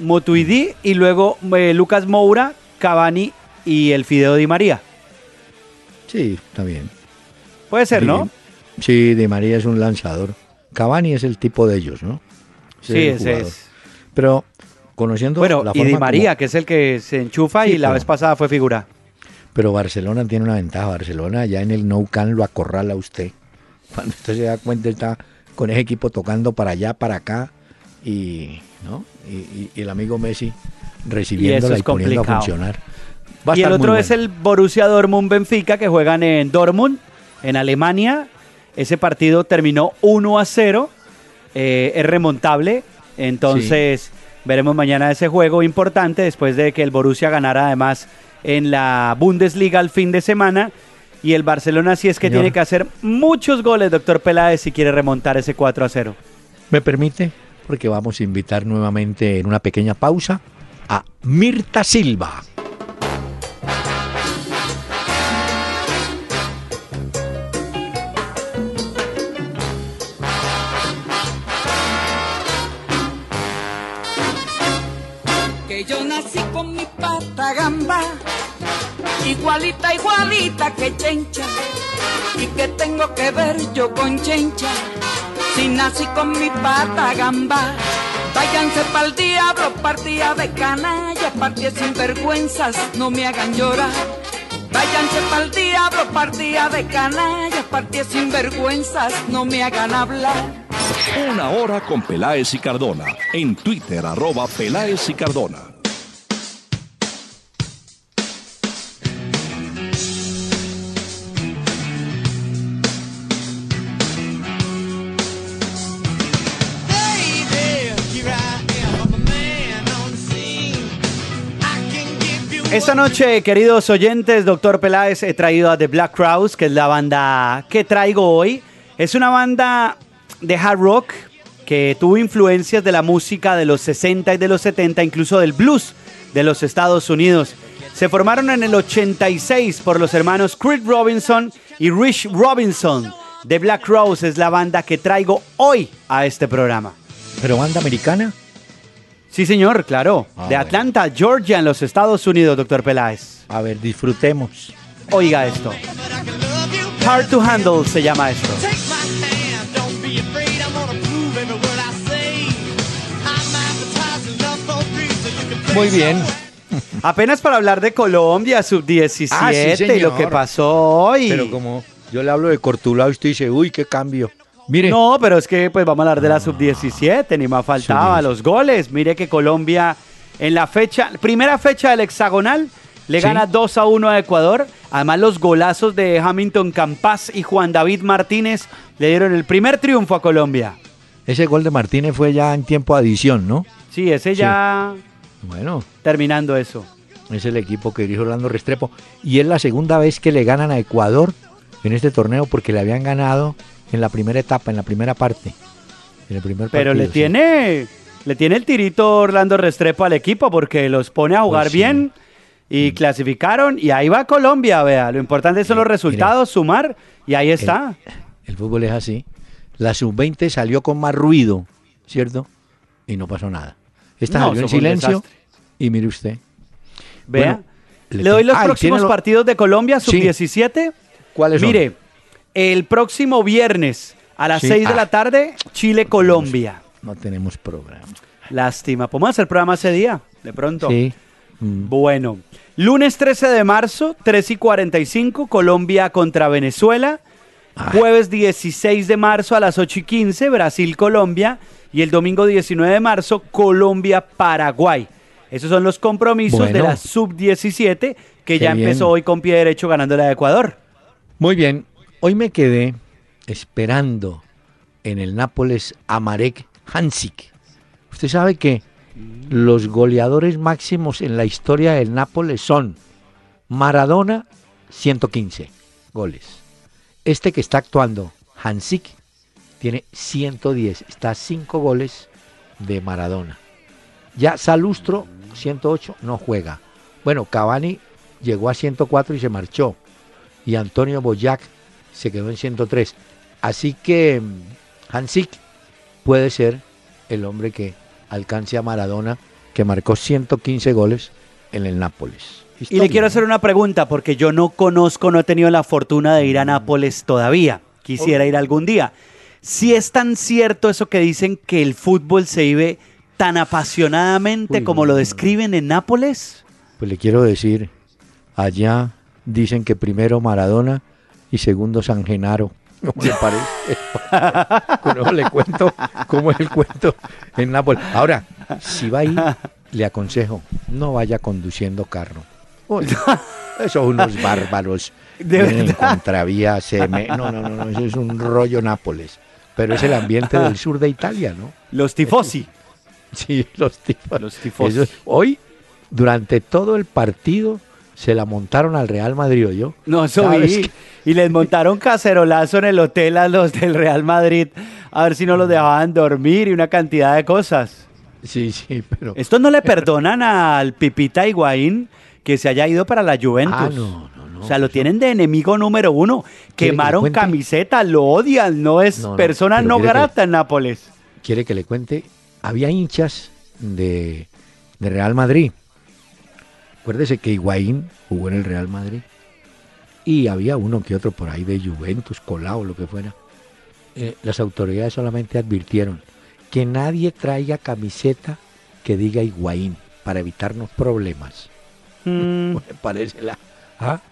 Motuidi y luego eh, Lucas Moura, Cavani y el Fideo Di María. Sí, está bien. Puede ser, ¿no? Sí, Di María es un lanzador. Cavani es el tipo de ellos, ¿no? Ese Sí, ese jugador. es. Pero conociendo Bueno, la y forma Di como- María, que es el que se enchufa Sí, y la pero- vez pasada fue figura. Pero Barcelona tiene una ventaja. Barcelona ya en el Nou Camp lo acorrala a usted. Cuando usted se da cuenta está con ese equipo tocando para allá, para acá y, ¿no? y, y- y el amigo Messi recibiéndola y, es poniendo a funcionar. Va a Y el otro es bueno. el Borussia Dortmund Benfica que juegan en Dortmund, en Alemania. Ese partido terminó 1 a 0. eh, es remontable. Entonces veremos mañana ese juego importante después de que el Borussia ganara además en la Bundesliga al fin de semana. Y el Barcelona sí es que Señor. tiene que hacer muchos goles, doctor Peláez, si quiere remontar ese 4 a 0. ¿Me permite? Porque vamos a invitar nuevamente en una pequeña pausa a Mirta Silva. Mi pata gamba, igualita, igualita que chencha, y que tengo que ver yo con chencha, si nací con mi pata gamba. Váyanse pa'l diablo, partida de canalla, partida sin vergüenzas, no me hagan llorar. Váyanse pa'l diablo, partida de canalla, partida sin vergüenzas, no me hagan hablar. Una hora con Peláez y Cardona. En Twitter, arroba Peláez y Cardona. Esta noche, queridos oyentes, doctor Peláez, he traído a The Black Crowes, que es la banda que traigo hoy. Es una banda de hard rock que tuvo influencias de la música de los 60 y de los 70, incluso del blues de los Estados Unidos. Se formaron en el 86 por los hermanos Creed Robinson y Rich Robinson. The Black Crowes es la banda que traigo hoy a este programa. ¿Pero banda americana? Sí, señor, claro. Ah, de bueno. Atlanta, Georgia, en los Estados Unidos, doctor Peláez. A ver, disfrutemos. Oiga esto. Hard to Handle se llama esto. Muy bien. (laughs) Apenas para hablar de Colombia, sub-17 Ah, sí, y lo que pasó hoy. Pero como yo le hablo de Cortulá, usted dice, uy, qué cambio. Mire, No, pero es que pues vamos a hablar de la sub-17, ni más faltaba Sub-17. los goles. Mire que Colombia en la fecha, primera fecha del hexagonal, le Sí. gana 2 a 1 a Ecuador. Además los golazos de Hamilton Campas y Juan David Martínez le dieron el primer triunfo a Colombia. ese gol de Martínez fue ya en tiempo de adición, ¿no? Sí, ese ya Bueno, terminando eso. es el equipo que dirige Orlando Restrepo. Y es la segunda vez que le ganan a Ecuador en este torneo porque le habían ganado en la primera etapa, en la primera parte. En el primer Pero le sí. tiene, le tiene el tirito Orlando Restrepo al equipo porque los pone a jugar Pues sí. bien y clasificaron y ahí va Colombia, vea. Lo importante son los Mire, resultados, sumar y ahí está. El fútbol es así. La sub-20 salió con más ruido, ¿cierto? Y no pasó nada. Esta No, salió en silencio y mire usted. Vea. Bueno, le, le doy los Ah, ¿y próximos lo- partidos de Colombia, Sí. sub-17. ¿Cuáles son? Mire, el próximo viernes a las Sí. 6 de Ah. la tarde, Chile-Colombia. No tenemos programa. Lástima. ¿Podemos hacer programa ese día? De pronto. Sí. Mm. Bueno, lunes 13 de marzo, 3 y 45, Colombia contra Venezuela. Jueves 16 de marzo a las 8 y 15, Brasil-Colombia. Y el domingo 19 de marzo, Colombia-Paraguay. Esos son los compromisos de la sub-17 que Qué ya bien. empezó hoy con pie derecho ganando la de Ecuador. Muy bien. Hoy me quedé esperando en el Nápoles a Marek Hansik. Usted sabe que los goleadores máximos en la historia del Nápoles son Maradona, 115 goles. Este que está actuando, Hansik, tiene 110, está a 5 goles de Maradona. Ya Salustro, 108, no juega. Bueno, Cavani llegó a 104 y se marchó. Y Antonio Boyac se quedó en 103. Así que mm, Hansik puede ser el hombre que alcance a Maradona, que marcó 115 goles en el Nápoles. Y le quiero ¿no? hacer una pregunta porque yo no conozco, no he tenido la fortuna de ir a Nápoles todavía. Quisiera ir algún día. Si es tan cierto eso que dicen que el fútbol se vive tan apasionadamente Uy, como no, lo no. describen en Nápoles. Pues le quiero decir, allá dicen que primero Maradona y segundo San Genaro. ¿Cómo le parece? (laughs) Le cuento cómo es el cuento en Nápoles. Ahora, si va ahí, le aconsejo, no vaya conduciendo carro. Uy, esos unos bárbaros. De en contravía, se me- No, no, no, no, eso es un rollo Nápoles. Pero es el ambiente del sur de Italia, ¿no? Los tifosi. Sí, los tipos. Los tifosi. Hoy, durante todo el partido, se la montaron al Real Madrid, yo. No, eso ¿Sabes vi. qué? Y les montaron cacerolazo en el hotel a los del Real Madrid a ver si no los dejaban dormir y una cantidad de cosas. Sí, sí, pero. Estos no le perdonan al Pipita Higuaín que se haya ido para la Juventus. Ah, no, no, no. O sea, lo tienen de enemigo número uno. ¿Quiere que le Quemaron camiseta, lo odian, no es No, no, persona no grata en Nápoles. Quiere que le cuente. Había hinchas de, de Real Madrid. Acuérdese que Higuaín jugó en el Real Madrid. Y había uno que otro por ahí de Juventus, colado, lo que fuera. Eh, las autoridades solamente advirtieron que nadie traiga camiseta que diga Higuaín para evitarnos problemas. Mm, (laughs) Me parece la. ¿Ah? (laughs)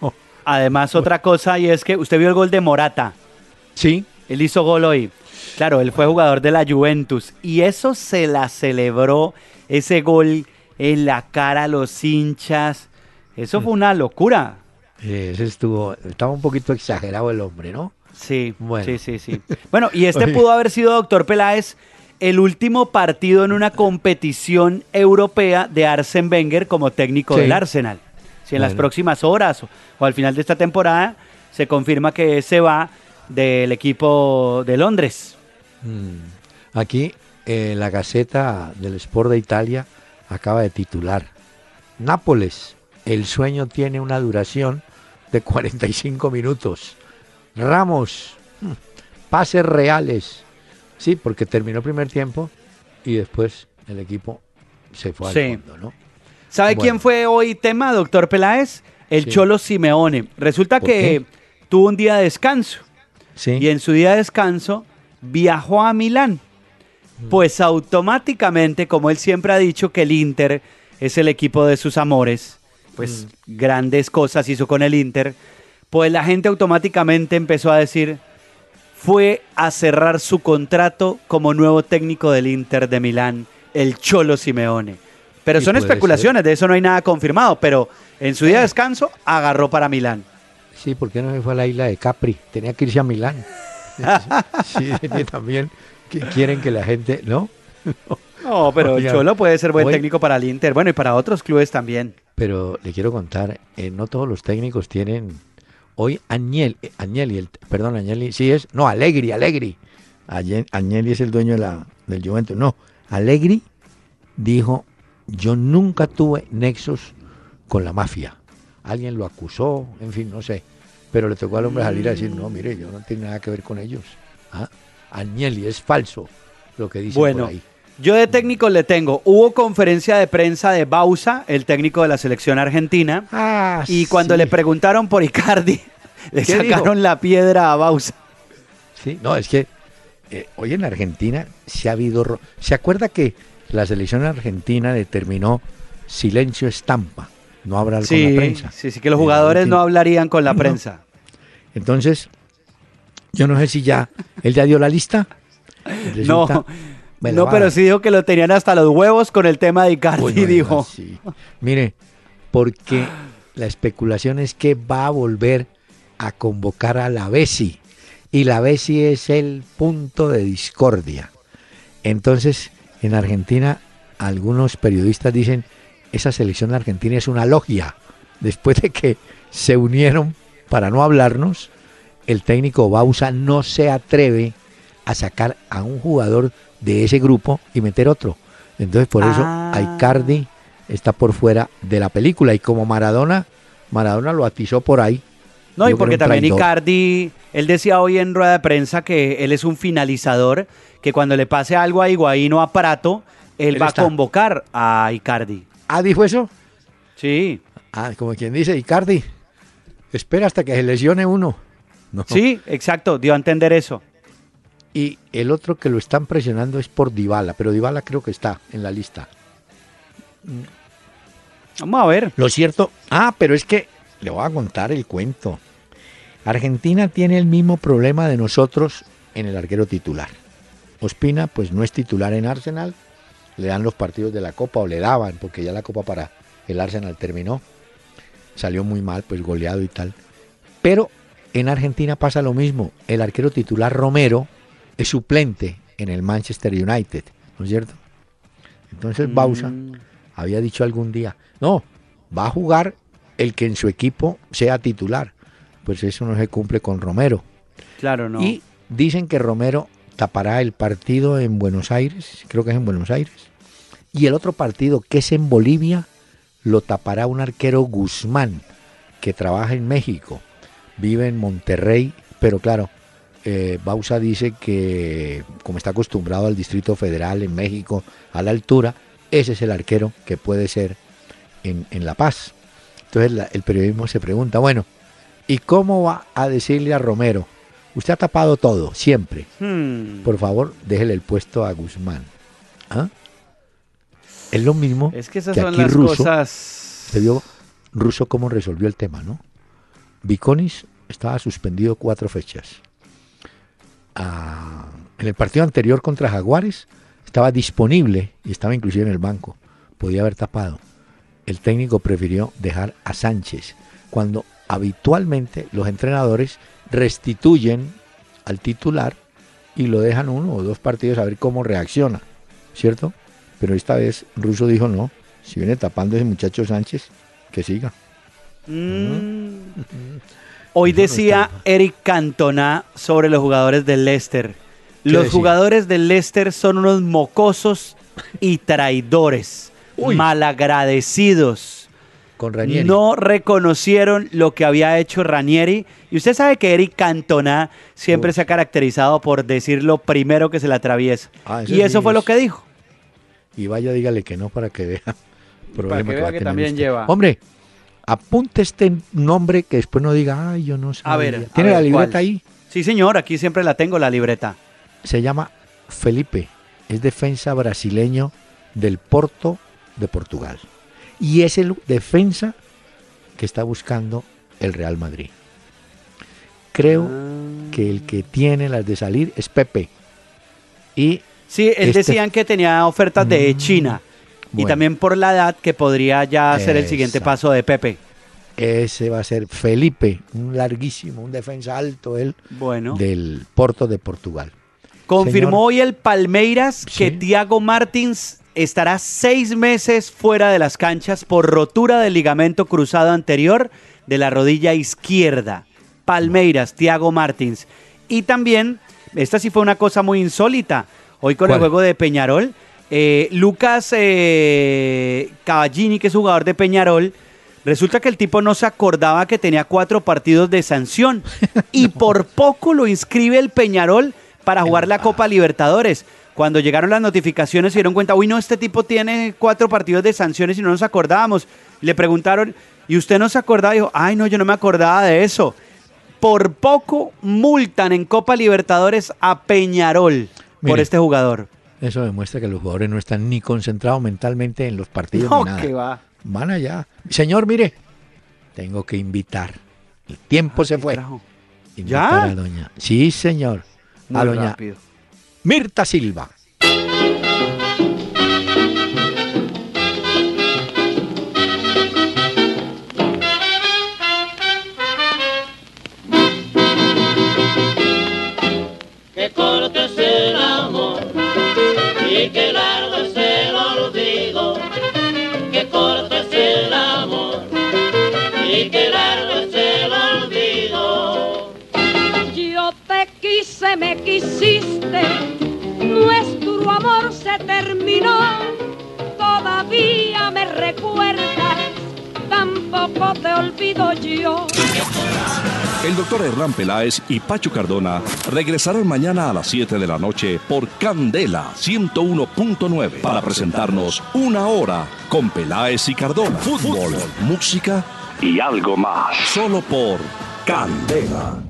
No. Además, otra cosa, y es que usted vio el gol de Morata. Sí. Él hizo gol hoy. Claro, él fue jugador de la Juventus. Y eso se la celebró, ese gol en la cara a los hinchas. Eso fue una locura. Ese estuvo. Estaba un poquito exagerado el hombre, ¿no? Sí, Bueno. sí, sí, sí. Bueno, y este pudo haber sido, doctor Peláez, el último partido en una competición europea de Arsen Wenger como técnico Sí. del Arsenal. Si en las próximas horas o, o al final de esta temporada se confirma que se va del equipo de Londres. Mm. Aquí eh, la Gaceta del Sport de Italia acaba de titular. Nápoles, el sueño tiene una duración de 45 minutos. Ramos, mm, pases reales. Sí, porque terminó el primer tiempo y después el equipo se fue Sí. al fondo, ¿no? ¿Sabe Bueno. quién fue hoy tema, doctor Peláez? El Sí. Cholo Simeone. Resulta ¿Por que qué? tuvo un día de descanso. Sí. y en su día de descanso viajó a Milán. Pues automáticamente, como él siempre ha dicho que el Inter es el equipo de sus amores, pues grandes cosas hizo con el Inter, pues la gente automáticamente empezó a decir, fue a cerrar su contrato como nuevo técnico del Inter de Milán, el Cholo Simeone. Pero son especulaciones, de eso no hay nada confirmado, pero en su día de descanso agarró para Milán. Sí, ¿por qué no se fue a la isla de Capri? Tenía que irse a Milán. (laughs) sí, también que quieren que la gente, ¿no? No, pero Oiga, Cholo puede ser buen hoy- técnico para el Inter, bueno, y para otros clubes también. Pero le quiero contar, eh, no todos los técnicos tienen. Hoy Agnelli, eh, Agnelli, el, perdón, Agnelli, sí es, no, Allegri, Allegri. Agne- Agnelli es el dueño de la, del Juventus. No, Allegri dijo, yo nunca tuve nexos con la mafia. Alguien lo acusó, en fin, no sé. Pero le tocó al hombre salir a decir, no, mire, yo no tengo nada que ver con ellos. ¿Ah? Agnelli, es falso lo que dice Bueno, por ahí. yo de técnico le tengo. Hubo conferencia de prensa de Bausa, el técnico de la selección argentina, Ah, y cuando sí. le preguntaron por Icardi, (laughs) le sacaron la piedra a Bausa. Sí, no, es que eh, hoy en Argentina se ha habido... ¿Se acuerda que la selección argentina determinó silencio estampa? No hablar con la prensa. sí, sí, que los jugadores no hablarían con la No. prensa. Entonces, yo no sé si ya... ¿Él ya dio la lista? No, Resulta- no, va pero sí dijo que lo tenían hasta los huevos con el tema de Icardi, Uy, no diga dijo. Mire, porque la especulación es que va a volver a convocar a la Bessi. Y la Bessi es el punto de discordia. Entonces, en Argentina algunos periodistas dicen, esa selección argentina es una logia. Después de que se unieron para no hablarnos, el técnico Bausa no se atreve a sacar a un jugador de ese grupo y meter otro. Entonces por eso Ah. Icardi está por fuera de la película y como Maradona, Maradona lo atizó por ahí. No, y porque también traidor. Icardi, él decía hoy en rueda de prensa que él es un finalizador, que cuando le pase algo a Higuaín o a Prato, él, Él va está. a convocar a Icardi. Ah, dijo eso. Sí, Ah, como quien dice, Icardi, espera hasta que se lesione uno. No. sí, exacto, dio a entender eso. Y el otro que lo están presionando es por Dybala, pero Dybala creo que está en la lista. Vamos a ver. Lo cierto, ah, pero es que le voy a contar el cuento. Argentina tiene el mismo problema de nosotros en el arquero titular. Ospina, pues no es titular en Arsenal, le dan los partidos de la Copa o le daban, porque ya la Copa para el Arsenal terminó. Salió muy mal, pues goleado y tal. Pero en Argentina pasa lo mismo. El arquero titular Romero es suplente en el Manchester United, ¿no es cierto? Entonces Bausa Mm, había dicho algún día, no, va a jugar el que en su equipo sea titular. Pues eso no se cumple con Romero. claro, no. Y dicen que Romero tapará el partido en Buenos Aires, creo que es en Buenos Aires. Y el otro partido, que es en Bolivia, lo tapará un arquero Guzmán, que trabaja en México, vive en Monterrey, pero claro, eh, Bausa dice que como está acostumbrado al Distrito Federal en México, a la altura, ese es el arquero que puede ser en, en La Paz. Entonces la- el periodismo se pregunta, bueno, ¿y cómo va a decirle a Romero? Usted ha tapado todo, siempre. Hmm, Por favor, déjele el puesto a Guzmán. ¿Ah? Es lo mismo es que esas que son aquí las Russo, cosas. se vio Russo cómo resolvió el tema, ¿no? Viconis estaba suspendido cuatro fechas. Ah, en el partido anterior contra Jaguares estaba disponible y estaba inclusive en el banco. Podía haber tapado. El técnico prefirió dejar a Sánchez cuando habitualmente los entrenadores restituyen al titular y lo dejan uno o dos partidos a ver cómo reacciona, ¿cierto? Pero esta vez Russo dijo no, si viene tapando ese muchacho Sánchez, que siga. Mm. Hoy decía. Eric Cantona sobre los jugadores del Leicester. Los decía? jugadores del Leicester son unos mocosos y traidores, Uy. malagradecidos. Con Ranieri. No reconocieron lo que había hecho Ranieri. Y usted sabe que Eric Cantona siempre se ha caracterizado por decir lo primero que se le atraviesa. Ah, eso y eso fue lo que dijo. Y vaya, dígale que no para que vea. el problema vea va a que tener también usted. lleva. Hombre, apunte este nombre que después no diga, ay, yo no sé. A ver, ¿Tiene a la libreta ¿cuál? ahí? Sí, señor, aquí siempre la tengo, la libreta. Se llama Felipe. Es defensa brasileño del Porto de Portugal. Y es el defensa que está buscando el Real Madrid. Creo Ah. que el que tiene las de salir es Pepe. Y Sí, él Este- decían que tenía ofertas de Mm, China. Y también por la edad que podría ya ser el siguiente paso de Pepe. ese va a ser Felipe, un larguísimo, un defensa alto, él, Bueno. del Porto de Portugal. Confirmó Señor. hoy el Palmeiras que Sí. Thiago Martins estará seis meses fuera de las canchas por rotura del ligamento cruzado anterior de la rodilla izquierda. Palmeiras, Thiago Martins. Y también, esta sí fue una cosa muy insólita. Hoy con el juego de Peñarol, eh, Lucas eh, Caballini, que es jugador de Peñarol, resulta que el tipo no se acordaba que tenía cuatro partidos de sanción (laughs) y por poco lo inscribe el Peñarol para jugar la Copa Libertadores. Cuando llegaron las notificaciones se dieron cuenta, uy, no, este tipo tiene cuatro partidos de sanciones y no nos acordábamos. Le preguntaron, ¿y usted no se acordaba? dijo, ay, no, yo no me acordaba de eso. Por poco multan en Copa Libertadores a Peñarol por este jugador. Eso demuestra que los jugadores no están ni concentrados mentalmente en los partidos No, ni nada. que va. Van allá. Señor, mire, tengo que invitar. El tiempo se fue. Invitar ¿Ya? a doña. Sí, señor. Muy a doña rápido. Mirta Silva. Me quisiste, nuestro amor se terminó, todavía me recuerdas, tampoco te olvido yo. El doctor Hernán Peláez y Pacho Cardona regresarán mañana a las 7 de la noche por Candela 101.9 para presentarnos una hora con Peláez y Cardona. Fútbol, música y algo más. Solo por Candela.